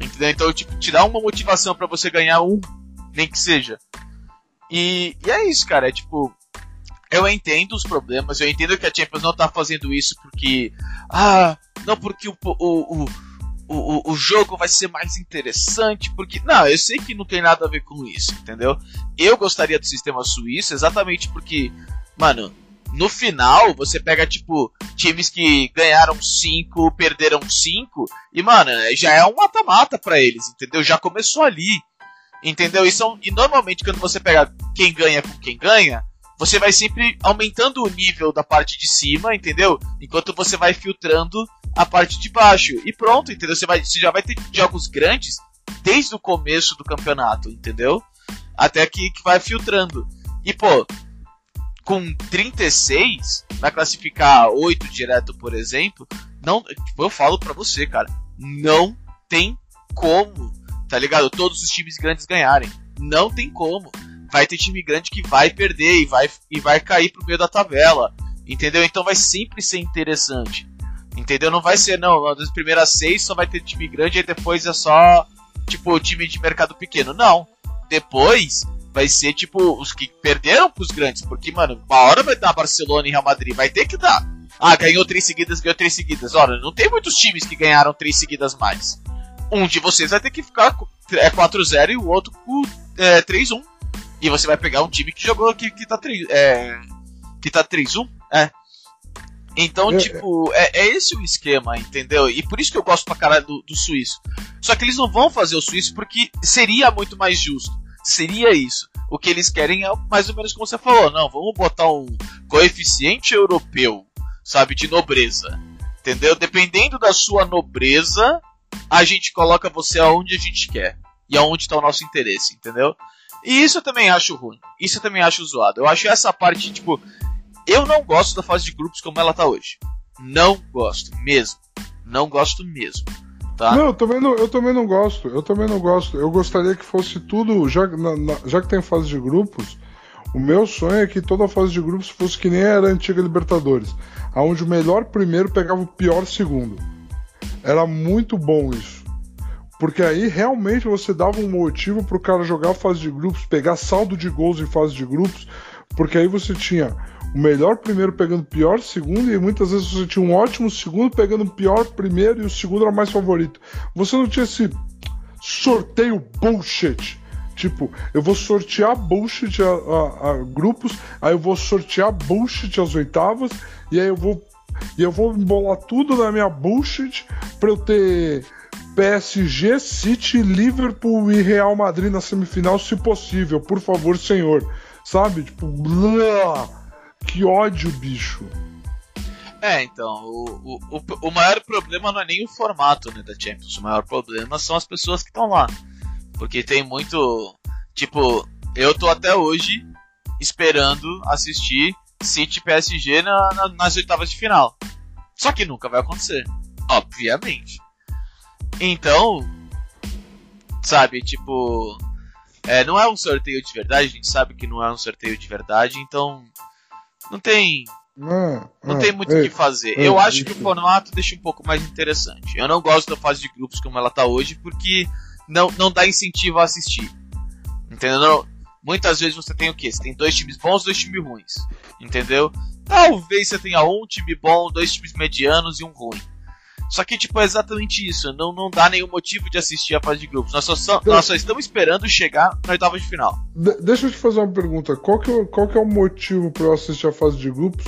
Entendeu? Então, tipo, te dá uma motivação para você ganhar um, nem que seja. E, e é isso, cara. É tipo, eu entendo os problemas, eu entendo que a Champions não tá fazendo isso porque. Ah, não porque o, o, o o, o, jogo vai ser mais interessante, porque. Não, eu sei que não tem nada a ver com isso, entendeu? Eu gostaria do sistema suíço exatamente porque, mano, no final você pega, tipo, times que ganharam 5, perderam 5, e, mano, já é um mata-mata pra eles, entendeu? Já começou ali. Entendeu? E, são, e normalmente quando você pega quem ganha com quem ganha, você vai sempre aumentando o nível da parte de cima, entendeu? Enquanto você vai filtrando a parte de baixo. E pronto, entendeu? Você, vai, você já vai ter jogos grandes desde o começo do campeonato, entendeu? Até que, que vai filtrando. E, pô, com 36, vai classificar 8 direto, por exemplo, não, tipo, eu falo pra você, cara, não tem como, tá ligado? Todos os times grandes ganharem. Não tem como. Vai ter time grande que vai perder e vai, e vai cair pro meio da tabela. Entendeu? Então vai sempre ser interessante. Entendeu? Não vai ser, não, das primeiras seis só vai ter time grande e depois é só, tipo, time de mercado pequeno. Não. Depois vai ser, tipo, os que perderam pros grandes. Porque, mano, uma hora vai dar Barcelona e Real Madrid. Vai ter que dar. Ah, ganhou três seguidas, ganhou três seguidas. Ora, não tem muitos times que ganharam três seguidas mais. Um de vocês vai ter que ficar é 4-0 e o outro com é, 3-1. E você vai pegar um time que jogou que, que tá 3 é, que tá 3-1. É. Então, é, tipo, é, é, esse o esquema, entendeu? E por isso que eu gosto pra caralho do, do suíço. Só que eles não vão fazer o suíço porque seria muito mais justo. Seria isso. O que eles querem é mais ou menos como você falou. Não, vamos botar um coeficiente europeu, sabe, de nobreza. Entendeu? Dependendo da sua nobreza, a gente coloca você aonde a gente quer. E aonde está o nosso interesse, entendeu? E isso eu também acho ruim. Isso eu também acho zoado. Eu acho essa parte, tipo, eu não gosto da fase de grupos como ela tá hoje. Não gosto mesmo. Não gosto mesmo. Tá? Não, eu também não, eu também não gosto. Eu também não gosto. Eu gostaria que fosse tudo, já, na, na, já que tem fase de grupos, o meu sonho é que toda a fase de grupos fosse que nem era a antiga Libertadores, aonde o melhor primeiro pegava o pior segundo. Era muito bom isso. Porque aí realmente você dava um motivo pro cara jogar fase de grupos, pegar saldo de gols em fase de grupos, porque aí você tinha o melhor primeiro pegando o pior segundo, e muitas vezes você tinha um ótimo segundo pegando o pior primeiro e o segundo era mais favorito. Você não tinha esse sorteio bullshit. Tipo, eu vou sortear bullshit a, a, a, grupos, aí eu vou sortear bullshit as oitavas, e aí eu vou. E eu vou embolar tudo na minha bullshit pra eu ter PSG, City, Liverpool e Real Madrid na semifinal, se possível. Por favor, senhor. Sabe? Tipo, blá. Que ódio, bicho. É, então, o, o, o maior problema não é nem o formato né, da Champions, o maior problema são as pessoas que estão lá. Porque tem muito. Tipo, eu tô até hoje esperando assistir City PSG na, na, nas oitavas de final. Só que nunca vai acontecer, obviamente. Então, sabe, tipo, é, não é um sorteio de verdade, a gente sabe que não é um sorteio de verdade, então não tem. Não, não tem muito o é, que fazer. É, eu acho que o formato deixa um pouco mais interessante. Eu não gosto da fase de grupos como ela tá hoje, porque não, não dá incentivo a assistir. Entendeu? Muitas vezes você tem o quê? Você tem dois times bons, dois times ruins. Entendeu? Talvez você tenha um time bom, dois times medianos e um ruim. Só que, tipo, é exatamente isso. Não, não dá nenhum motivo de assistir a fase de grupos. Nós só, nós só estamos esperando chegar na oitava de final. De deixa eu te fazer uma pergunta. Qual que, é, qual que é o motivo para eu assistir a fase de grupos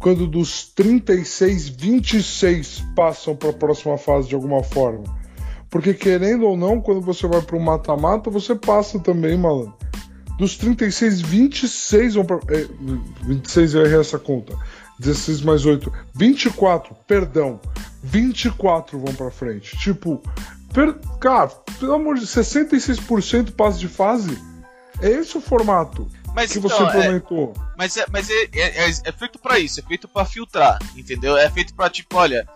quando dos 36, 26 passam para a próxima fase de alguma forma? Porque querendo ou não, quando você vai para um mata-mata, você passa também, malandro. Dos 36, 26 vão para. É, 26 eu errei essa conta. 16 mais 8. 24, perdão. 24 vão para frente. Tipo, per... cara, pelo amor de 66% passe de fase. É esse o formato mas, que então, você implementou. É, mas é, mas é, é, é feito para isso, é feito para filtrar, entendeu? É feito para tipo, olha,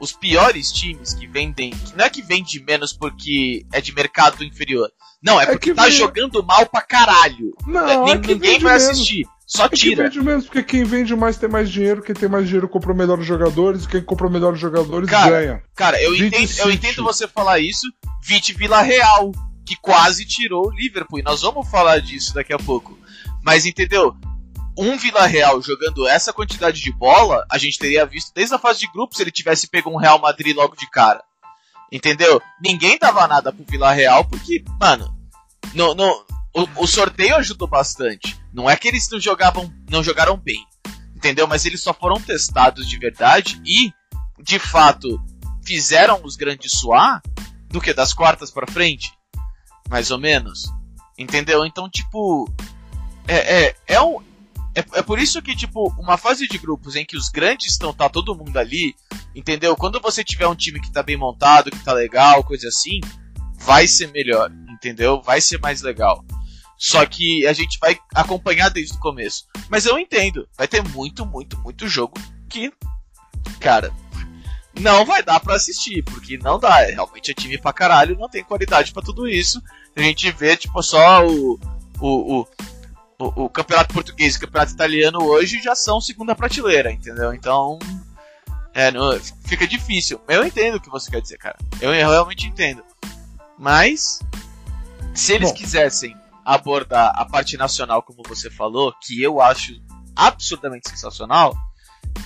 os piores times que vendem. Que não é que vende menos porque é de mercado inferior. Não, é, é porque tá vem... jogando mal pra caralho. Não, é, é ninguém vai menos. assistir. Só tira. É que vende menos, porque quem vende mais tem mais dinheiro, quem tem mais dinheiro compra melhores jogadores, quem compra melhores jogadores cara, ganha. Cara, eu entendo, eu entendo você falar isso. Vite Vila Real, que quase tirou o Liverpool. E nós vamos falar disso daqui a pouco. Mas entendeu? um Vila Real jogando essa quantidade de bola, a gente teria visto desde a fase de grupos se ele tivesse pego um Real Madrid logo de cara. Entendeu? Ninguém dava nada pro Vila Real porque, mano, no, no, o, o, sorteio ajudou bastante. Não é que eles não jogavam, não jogaram bem, entendeu? Mas eles só foram testados de verdade e, de fato, fizeram os grandes suar do que das quartas para frente, mais ou menos, entendeu? Então, tipo, é, é, é é, é por isso que, tipo, uma fase de grupos em que os grandes estão, tá todo mundo ali, entendeu? Quando você tiver um time que tá bem montado, que tá legal, coisa assim, vai ser melhor, entendeu? Vai ser mais legal. Só que a gente vai acompanhar desde o começo. Mas eu entendo, vai ter muito, muito, muito jogo que, cara, não vai dar para assistir, porque não dá. É, realmente é time pra caralho, não tem qualidade para tudo isso. A gente vê, tipo, só o, o, o o, o, campeonato português e o campeonato italiano hoje já são segunda prateleira, entendeu? Então. É, não, fica difícil. Eu entendo o que você quer dizer, cara. Eu, eu realmente entendo. Mas. Se eles Bom. quisessem abordar a parte nacional, como você falou, que eu acho absurdamente sensacional,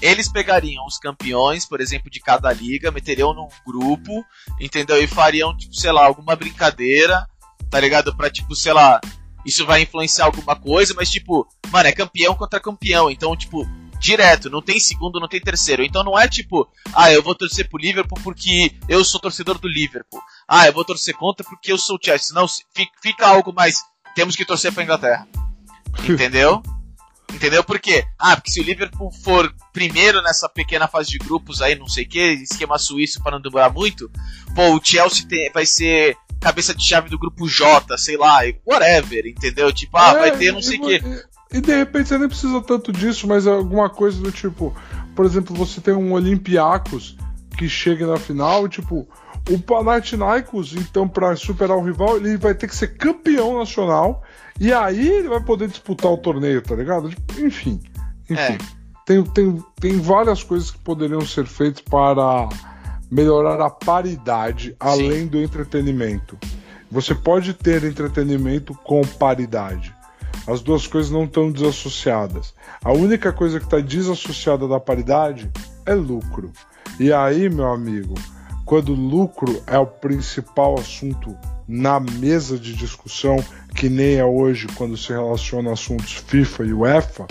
eles pegariam os campeões, por exemplo, de cada liga, meteriam num grupo, entendeu? E fariam, tipo, sei lá, alguma brincadeira, tá ligado? Pra, tipo, sei lá, isso vai influenciar alguma coisa, mas tipo, mano, é campeão contra campeão, então, tipo, direto, não tem segundo, não tem terceiro. Então não é tipo, ah, eu vou torcer pro Liverpool porque eu sou torcedor do Liverpool. Ah, eu vou torcer contra porque eu sou o Chelsea. Não, fica algo mais, temos que torcer pra Inglaterra. Entendeu? Entendeu por quê? Ah, porque se o Liverpool for primeiro nessa pequena fase de grupos aí, não sei o que, esquema suíço para não demorar muito, pô, o Chelsea tem, vai ser cabeça de chave do grupo J, sei lá, whatever, entendeu? Tipo, ah, é, vai ter não sei o quê. E de repente você nem precisa tanto disso, mas é alguma coisa do tipo, por exemplo, você tem um Olympiacos que chega na final, tipo, o Panathinaikos, então, para superar o rival, ele vai ter que ser campeão nacional e aí ele vai poder disputar o torneio, tá ligado? Enfim, enfim. É. Tem, tem, tem várias coisas que poderiam ser feitas para melhorar a paridade além do entretenimento. Você pode ter entretenimento com paridade. As duas coisas não estão desassociadas. A única coisa que está desassociada da paridade é lucro. E aí, meu amigo, quando lucro é o principal assunto na mesa de discussão, que nem é hoje quando se relaciona assuntos FIFA e UEFA,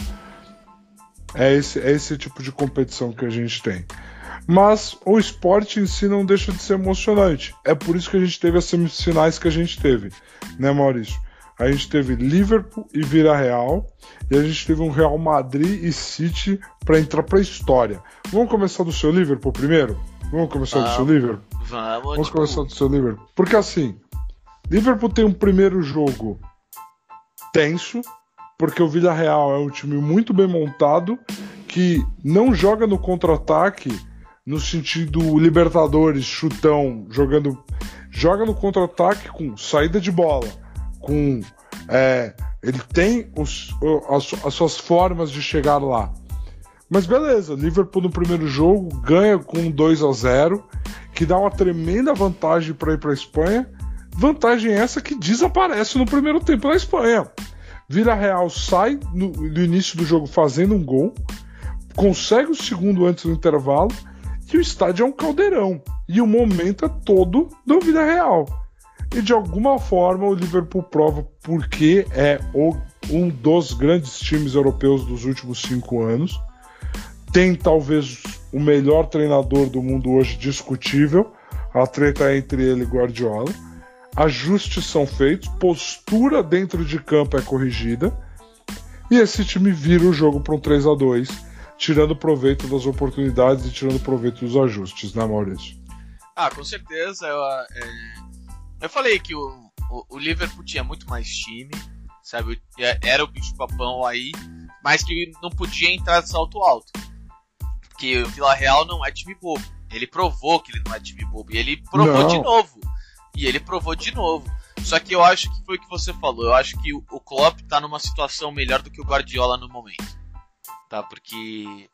é esse, é esse tipo de competição que a gente tem. Mas o esporte em si não deixa de ser emocionante. É por isso que a gente teve as semifinais que a gente teve, né, Maurício? A gente teve Liverpool e Vila Real, e a gente teve um Real Madrid e City para entrar para a história. Vamos começar do seu Liverpool primeiro? Vamos começar vamos, do seu Liverpool? Vamos, vamos tipo... começar do seu Liverpool. Porque assim, Liverpool tem um primeiro jogo tenso, porque o Vila Real é um time muito bem montado que não joga no contra-ataque no sentido Libertadores, chutão, jogando. Joga no contra-ataque com saída de bola, com. É, ele tem os, as, as suas formas de chegar lá. Mas beleza, Liverpool no primeiro jogo ganha com 2 a 0 que dá uma tremenda vantagem para ir para a Espanha. Vantagem essa que desaparece no primeiro tempo na Espanha. Vila Real sai no, no início do jogo fazendo um gol, consegue o segundo antes do intervalo E o estádio é um caldeirão. E o momento é todo do vida real. E de alguma forma o Liverpool prova porque é o, um dos grandes times europeus dos últimos cinco anos. Tem talvez o melhor treinador do mundo hoje discutível. A treta é entre ele e Guardiola. Ajustes são feitos, postura dentro de campo é corrigida. E esse time vira o jogo para um 3 a 2 tirando proveito das oportunidades e tirando proveito dos ajustes, né, Maurício? Ah, com certeza. Eu, é, eu falei que o, o, o, Liverpool tinha muito mais time, sabe? Era o bicho-papão aí, mas que não podia entrar de salto alto. Porque o Vila Real não é time bobo. Ele provou que ele não é time bobo. E ele provou não. de novo. E ele provou de novo. Só que eu acho que foi o que você falou. Eu acho que o Klopp tá numa situação melhor do que o Guardiola no momento tá? Porque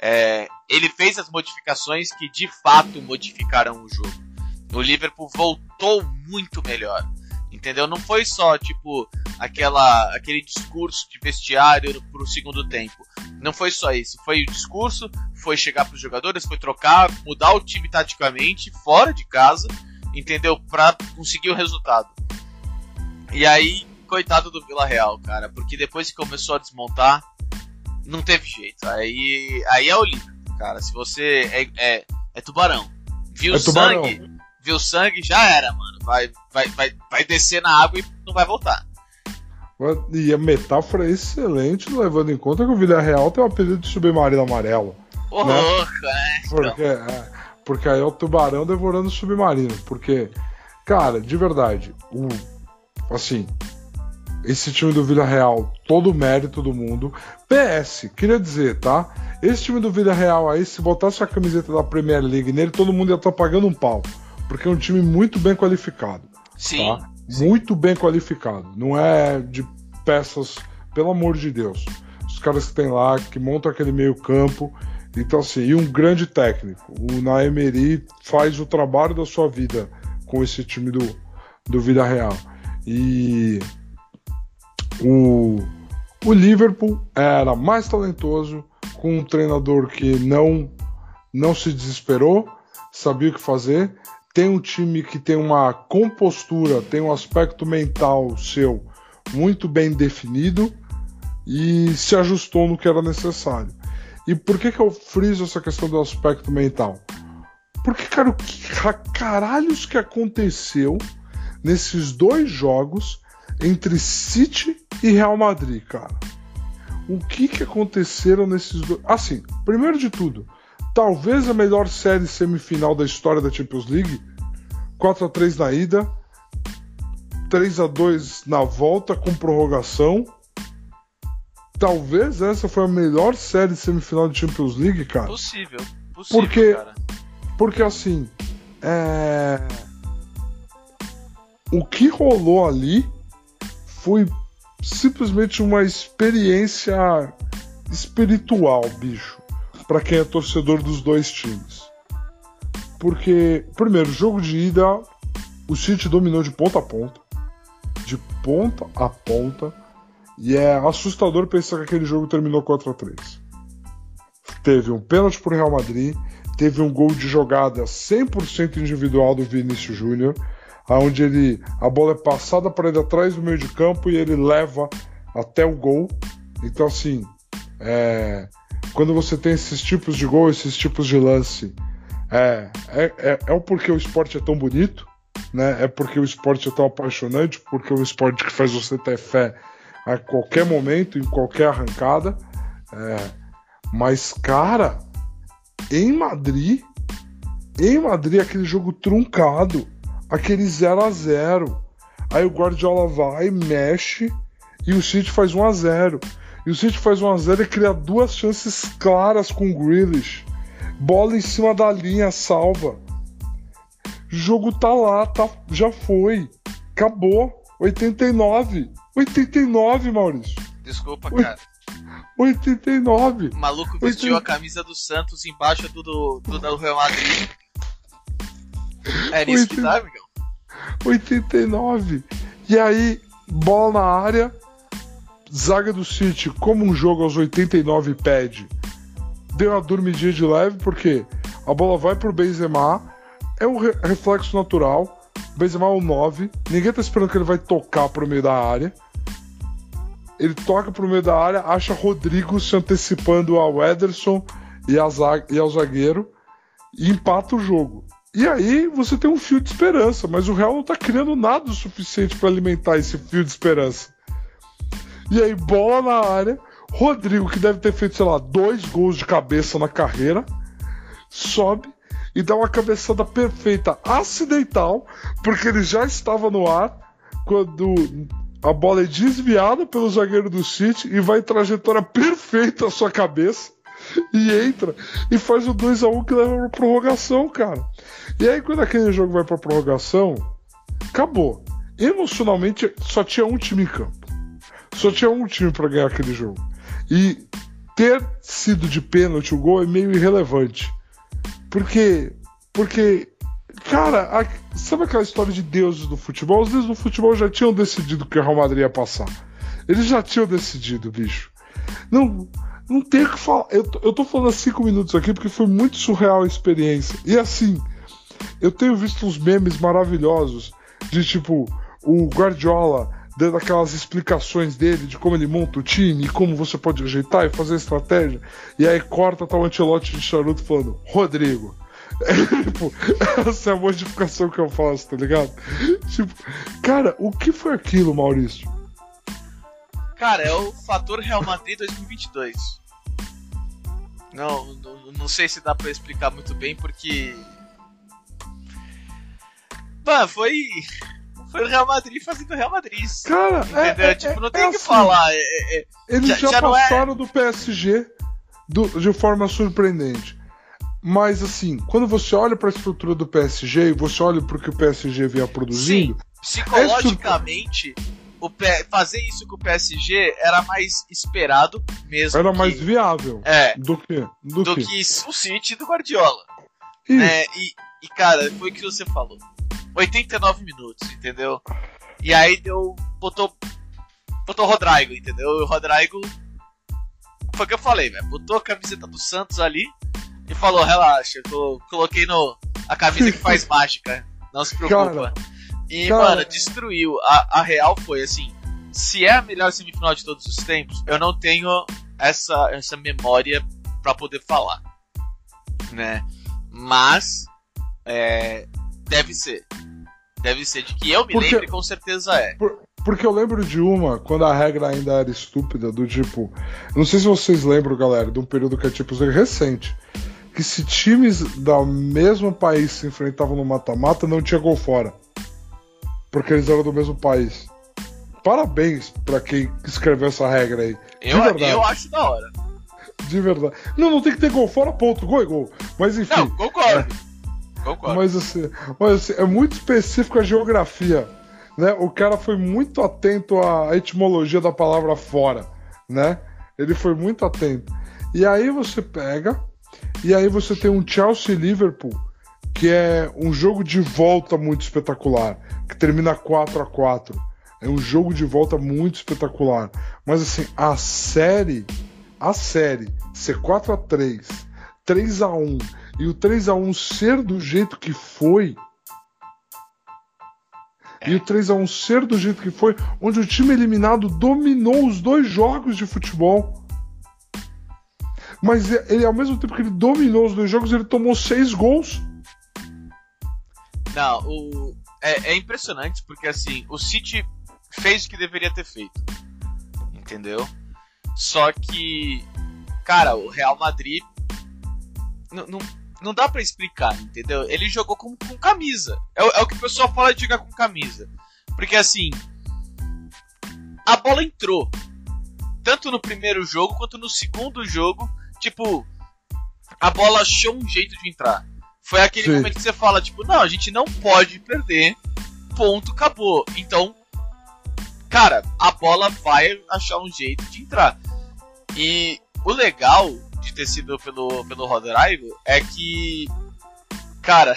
é, ele fez as modificações que de fato modificaram o jogo. O Liverpool voltou muito melhor, entendeu? Não foi só tipo aquela aquele discurso de vestiário pro segundo tempo. Não foi só isso. Foi o discurso, foi chegar para os jogadores, foi trocar, mudar o time taticamente fora de casa, entendeu? Para conseguir o resultado. E aí, coitado do Vila Real, cara, porque depois que começou a desmontar, não teve jeito. Aí, aí é o livro, cara. Se você é, é, é tubarão. Viu é sangue, tubarão. Viu sangue, já era, mano. Vai, vai, vai, vai descer na água e não vai voltar. E a metáfora é excelente, levando em conta que o Vila Real tem o apelido de submarino amarelo. Porra, né? é, então. porque, é, porque aí é o tubarão devorando o submarino. Porque, cara, de verdade, o, assim, esse time do Vila Real, todo o mérito do mundo. PS, queria dizer, tá? Esse time do Vila Real aí, se botasse a camiseta da Premier League nele, todo mundo ia estar tá pagando um pau. Porque é um time muito bem qualificado. Sim. Tá? sim. Muito bem qualificado. Não é de peças, pelo amor de Deus. Os caras que tem lá, que montam aquele meio-campo. Então, assim, e um grande técnico. O Naemeri faz o trabalho da sua vida com esse time do, do Vila Real. E o, o Liverpool era mais talentoso, com um treinador que não, não se desesperou, sabia o que fazer. Tem um time que tem uma compostura, tem um aspecto mental seu muito bem definido e se ajustou no que era necessário. E por que, que eu friso essa questão do aspecto mental? Porque, cara, o que caralhos que aconteceu nesses dois jogos entre City e Real Madrid, cara. O que que aconteceram nesses dois? Assim, primeiro de tudo, talvez a melhor série semifinal da história da Champions League, 4 a 3 na ida, 3 a 2 na volta com prorrogação. Talvez essa foi a melhor série semifinal de Champions League, cara. Possível, possível, porque, cara. Porque assim, é... o que rolou ali foi simplesmente uma experiência espiritual, bicho, para quem é torcedor dos dois times. Porque, primeiro, jogo de ida, o City dominou de ponta a ponta. De ponta a ponta. E é assustador pensar que aquele jogo terminou 4 a 3 Teve um pênalti pro Real Madrid, teve um gol de jogada 100% individual do Vinícius Júnior onde ele a bola é passada para ele atrás do meio de campo e ele leva até o gol. Então assim, é, quando você tem esses tipos de gol, esses tipos de lance, é, é, é, é o porquê o esporte é tão bonito, né? É porque o esporte é tão apaixonante, porque é o esporte que faz você ter fé a qualquer momento, em qualquer arrancada. É, mas cara, em Madrid, em Madrid aquele jogo truncado aquele 0 a 0 Aí o Guardiola vai, mexe e o City faz 1 a 0 E o City faz 1 a 0 e cria duas chances claras com o Grealish. Bola em cima da linha, salva. O jogo tá lá, tá, já foi. Acabou. 89. 89, Maurício. Desculpa, cara. 89. O maluco vestiu 80... a camisa do Santos embaixo do, do, do, do Real Madrid. É nisso 80... que tá, amigão? 89. E aí, bola na área, zaga do City, como um jogo aos 89 pede, deu uma dormidinha de leve, porque a bola vai pro Benzema, é um re reflexo natural. Benzema é o 9, ninguém tá esperando que ele vai tocar pro meio da área. Ele toca pro meio da área, acha Rodrigo se antecipando ao Ederson e, a e ao zagueiro e empata o jogo. E aí você tem um fio de esperança, mas o Real não tá criando nada o suficiente para alimentar esse fio de esperança. E aí, bola na área, Rodrigo, que deve ter feito, sei lá, dois gols de cabeça na carreira, sobe e dá uma cabeçada perfeita acidental, porque ele já estava no ar quando a bola é desviada pelo zagueiro do City e vai em trajetória perfeita à sua cabeça e entra e faz o 2 a 1 que leva pra prorrogação, cara. E aí quando aquele jogo vai pra prorrogação, acabou. Emocionalmente só tinha um time em campo. Só tinha um time para ganhar aquele jogo. E ter sido de pênalti o gol é meio irrelevante. Porque porque cara, a, sabe aquela história de deuses do futebol? Os deuses do futebol já tinham decidido que o Real Madrid ia passar. Eles já tinham decidido, bicho. Não, não tem o que falar. Eu, eu tô falando há cinco minutos aqui porque foi muito surreal a experiência. E assim, eu tenho visto uns memes maravilhosos de tipo o Guardiola dando aquelas explicações dele de como ele monta o time, como você pode ajeitar e fazer estratégia. E aí corta tá o antelote de charuto falando, Rodrigo. tipo, essa é a modificação que eu faço, tá ligado? Tipo, cara, o que foi aquilo, Maurício? Cara, é o fator Real Madrid 2022. Não, não, não sei se dá para explicar muito bem, porque. Mano, foi. Foi o Real Madrid fazendo o Real Madrid. Cara, entendeu? É, tipo, não é, tem o que assim, falar. Eles já, já, já passaram do PSG do, de forma surpreendente. Mas assim, quando você olha para a estrutura do PSG e você olha para o que o PSG vinha produzindo. Sim, psicologicamente, o P... fazer isso com o PSG era mais esperado mesmo. Era que... mais viável. É. Do que? Do, do que? que o City do Guardiola. Né? E, e, cara, foi o que você falou. 89 minutos, entendeu? E aí deu. Botou. Botou o Rodrigo, entendeu? E o Rodrigo. Foi o que eu falei, velho. Botou a camiseta do Santos ali e falou: relaxa, eu coloquei no. A camisa que faz mágica. Não se preocupa. Cara, e, Cara... mano, destruiu. A, a real foi assim: se é a melhor semifinal de todos os tempos, eu não tenho essa, essa memória para poder falar. Né? Mas. É, deve ser. Deve ser. De que eu me porque, lembre, com certeza é. Por, porque eu lembro de uma, quando a regra ainda era estúpida, do tipo. Não sei se vocês lembram, galera, de um período que é tipo recente. Que se times do mesmo país se enfrentavam no mata-mata, não tinha gol fora porque eles eram do mesmo país. Parabéns para quem escreveu essa regra aí. Eu, eu acho da hora. De verdade. Não, não tem que ter gol fora, ponto. Gol é gol. Mas enfim. Não, concordo. É, concordo. Mas assim, mas, assim, é muito específico a geografia. Né? O cara foi muito atento à etimologia da palavra fora. Né? Ele foi muito atento. E aí você pega. E aí você tem um Chelsea Liverpool que é um jogo de volta muito espetacular, que termina 4 a 4 É um jogo de volta muito espetacular. Mas assim, a série, a série ser 4 a 3 3 a 1 e o 3 a 1 ser do jeito que foi, e o 3 a 1 ser do jeito que foi, onde o time eliminado dominou os dois jogos de futebol. Mas ele, ao mesmo tempo que ele dominou os dois jogos, ele tomou seis gols. Não, o, é, é impressionante porque assim, o City fez o que deveria ter feito. Entendeu? Só que, cara, o Real Madrid não, não, não dá para explicar, entendeu? Ele jogou com, com camisa. É, é, o que o pessoal fala de jogar com camisa. Porque assim, a bola entrou. Tanto no primeiro jogo quanto no segundo jogo. Tipo, a bola achou um jeito de entrar. Foi aquele Sim. momento que você fala, tipo, não, a gente não pode perder, ponto, acabou. Então, cara, a bola vai achar um jeito de entrar. E o legal de ter sido pelo, pelo Rodrigo é que, cara,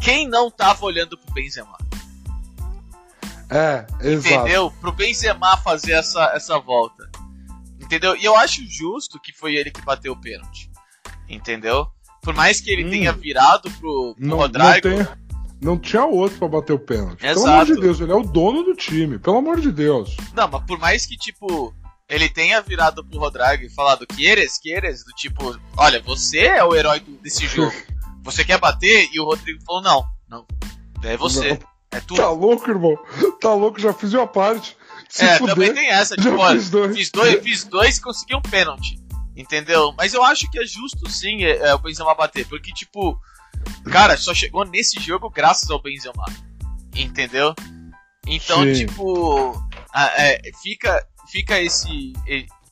quem não tava olhando pro Benzema? É, exato. Entendeu? Pro Benzema fazer essa, essa volta. Entendeu? E eu acho justo que foi ele que bateu o pênalti. Entendeu? Por mais que ele Hum. tenha virado pro, pro Não, não, Rodrigo, tem, não tinha outro pra bater o pênalti. Pelo Exato. amor de Deus, ele é o dono do time. Pelo amor de Deus. Não, mas por mais que, tipo, ele tenha virado pro Rodrigo e falado Queres, Queres, do tipo, olha, você é o herói do- desse jogo. Você quer bater? E o Rodrigo falou, não, não. É você. É tu. Tá louco, irmão? Tá louco, já fiz uma parte. Se é, fuder, também tem essa, tipo, olha, fiz dois. fiz dois, fiz dois e consegui um pênalti. Entendeu? Mas eu acho que é justo, sim, é, é, o Benzema bater. Porque, tipo, cara, só chegou nesse jogo graças ao Benzema. Entendeu? Então, Sim. tipo, a- é, fica, fica esse,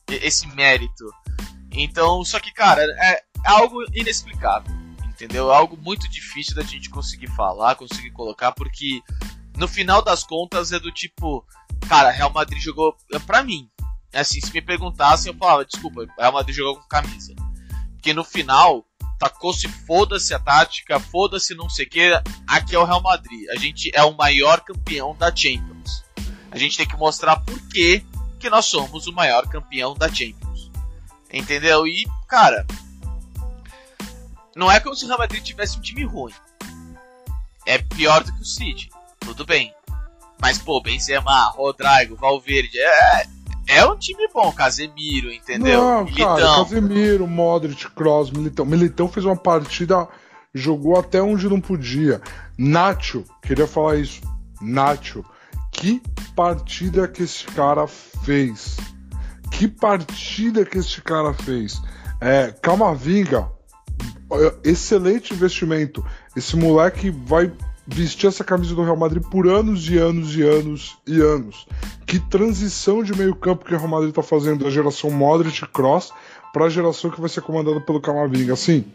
esse mérito. Então, só que, cara, é algo inexplicável. Entendeu? É algo muito difícil da gente conseguir falar, conseguir colocar, porque no final das contas é do tipo, cara, Real Madrid jogou pra mim. Assim, se me perguntassem, eu falava, desculpa, Real Madrid jogou com camisa. Porque no final, tacou-se foda-se a tática, foda-se não sei o que, aqui é o Real Madrid. A gente é o maior campeão da Champions. A gente tem que mostrar por que que nós somos o maior campeão da Champions. Entendeu? E, cara, não é como se o Real Madrid tivesse um time ruim. É pior do que o City. Tudo bem. Mas, pô, Benzema, Rodrigo, Valverde, é, é um time bom. Casemiro, entendeu? Não, Militão. cara, Casemiro, Modric, Kroos, Militão. Militão fez uma partida, jogou até onde não podia. Nacho, queria falar isso. Nacho, que partida que esse cara fez. Que partida que esse cara fez. É, Camavinga, excelente investimento. Esse moleque vai vestir essa camisa do Real Madrid por anos e anos e anos e anos. Que transição de meio campo que o Real Madrid tá fazendo da geração Modric Cross para a geração que vai ser comandada pelo Camavinga. Assim,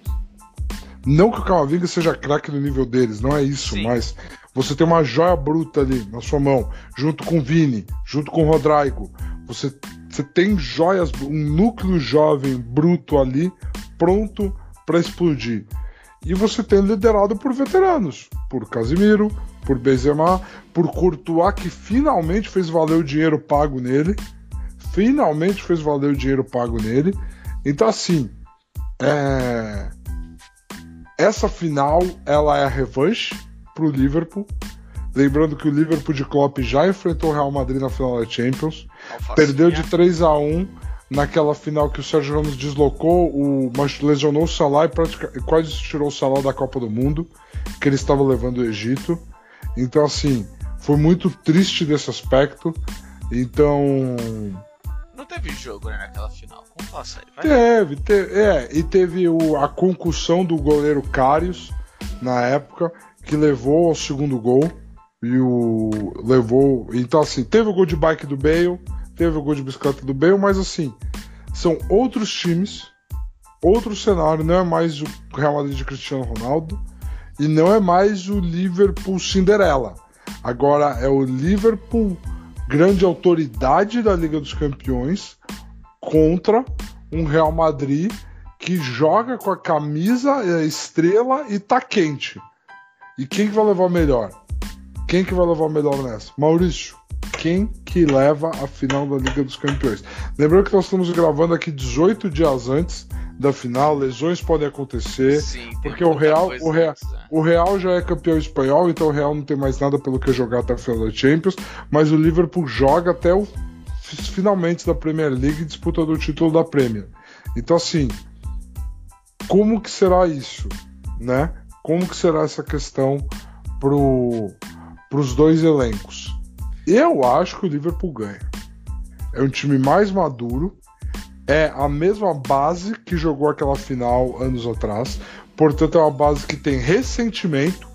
não que o Camavinga seja craque no nível deles, não é isso, Sim. mas você tem uma joia bruta ali na sua mão, junto com o Vini, junto com o Rodrigo. Você, você tem joias, um núcleo jovem bruto ali, pronto para explodir. E você tem liderado por veteranos, por Casimiro, por Benzema, por Courtois, que finalmente fez valer o dinheiro pago nele. Finalmente fez valer o dinheiro pago nele. Então, assim, é... essa final ela é a revanche pro Liverpool. Lembrando que o Liverpool de Klopp já enfrentou o Real Madrid na final da Champions. Alfacinha. Perdeu de 3 a 1 naquela final que o Sérgio Ramos deslocou, o mas lesionou o Salah e pratica- quase tirou o Salah da Copa do Mundo, que ele estava levando o Egito. Então, assim, foi muito triste desse aspecto. Então, teve jogo né, naquela final. Vamos falar sério. Teve, te- é, e teve o- a concussão do goleiro Karius na época, que levou ao segundo gol. E o levou. Então, assim, teve o gol de bike do Bale, teve o gol de bicicleta do Bale, mas assim, são outros times, outro cenário, não é mais o Real Madrid de Cristiano Ronaldo e não é mais o Liverpool Cinderela. Agora é o Liverpool grande autoridade da Liga dos Campeões contra um Real Madrid que joga com a camisa e a estrela e tá quente. E quem que vai levar melhor? Quem que vai levar melhor nessa? Maurício, quem que leva a final da Liga dos Campeões? Lembrando que nós estamos gravando aqui 18 dias antes da final, lesões podem acontecer. Sim, porque o Real- o Real- né? O Real já é campeão espanhol, então o Real não tem mais nada pelo que jogar até a final da Champions, mas o Liverpool joga até o finalmente da Premier League disputando o título da Premier. Então assim, como que será isso, né? Como que será essa questão pro os dois elencos? Eu acho que o Liverpool ganha. É um time mais maduro, é a mesma base que jogou aquela final anos atrás. Portanto, é uma base que tem ressentimento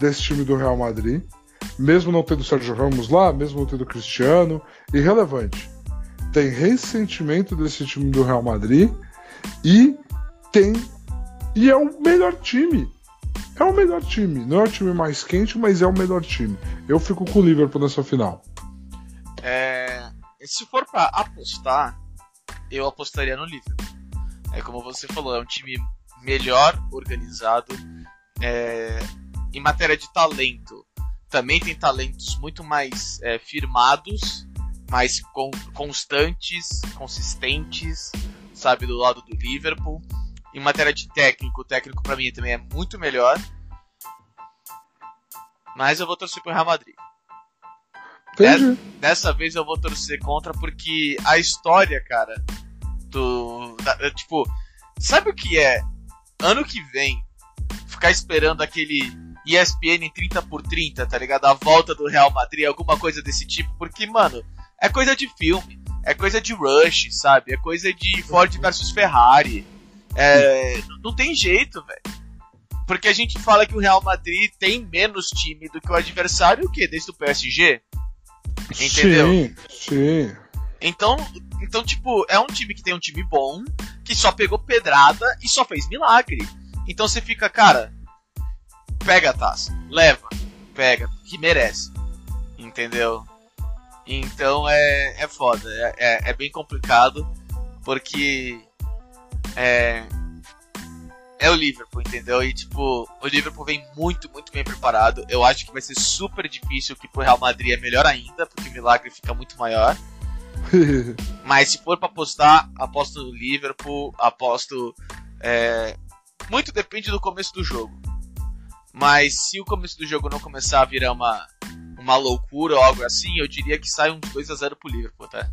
desse time do Real Madrid, mesmo não tendo Sérgio Ramos lá, mesmo não tendo Cristiano, irrelevante. Tem ressentimento desse time do Real Madrid e tem e é o melhor time. É o melhor time. Não é o time mais quente, mas é o melhor time. Eu fico com o Liverpool nessa final. É, se for pra apostar, eu apostaria no Liverpool. É como você falou, é um time melhor organizado. é, em matéria de talento, também tem talentos muito mais é, firmados, mais con- constantes, consistentes, sabe, do lado do Liverpool. em matéria de técnico, o técnico para mim também é muito melhor. Mas eu vou torcer pro Real Madrid. Entendi. Dessa vez eu vou torcer contra porque a história, cara, do. Da, tipo, sabe o que é? Ano que vem, ficar esperando aquele ESPN em 30 por 30, tá ligado? A volta do Real Madrid, alguma coisa desse tipo, porque, mano, é coisa de filme, é coisa de Rush, sabe? É coisa de Ford versus Ferrari. É, não tem jeito, velho. Porque a gente fala que o Real Madrid tem menos time do que o adversário, o quê? Desde o PSG? Entendeu? Sim, sim. Então, então, tipo, é um time que tem um time bom, que só pegou pedrada e só fez milagre. Então você fica, cara, pega a taça, leva, pega, que merece. Entendeu? Então é, é foda, é, é, é bem complicado, porque é, é o Liverpool, entendeu? E tipo, o Liverpool vem muito, muito bem preparado. Eu acho que vai ser super difícil, que pro Real Madrid é melhor ainda, porque o milagre fica muito maior. Mas se for para apostar, aposto no Liverpool, aposto. É, muito depende do começo do jogo. Mas se o começo do jogo não começar a virar uma, uma loucura ou algo assim, eu diria que sai uns 2 a 0 pro Liverpool, tá?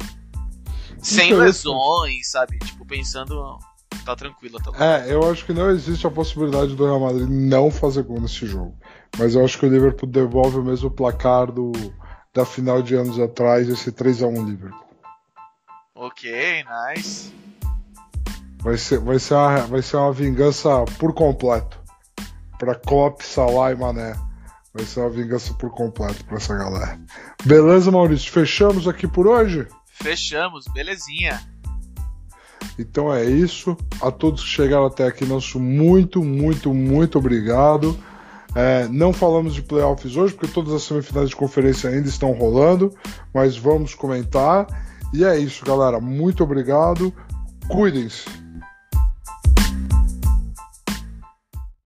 Sem lesões, sabe? Tipo, pensando tá tranquila também. É, eu acho que não existe a possibilidade do Real Madrid não fazer gol nesse jogo. Mas eu acho que o Liverpool devolve o mesmo placar do, da final de anos atrás, esse 3x1 Liverpool. Ok, nice. Vai ser, vai ser, uma, vai ser uma vingança por completo. Pra Klopp, Salah e Mané. Vai ser uma vingança por completo pra essa galera. Beleza, Maurício? Fechamos aqui por hoje? Fechamos, belezinha. Então é isso. A todos que chegaram até aqui, nosso muito, muito, muito obrigado. É, não falamos de playoffs hoje, porque todas as semifinais de conferência ainda estão rolando, mas vamos comentar. E é isso, galera. Muito obrigado. Cuidem-se.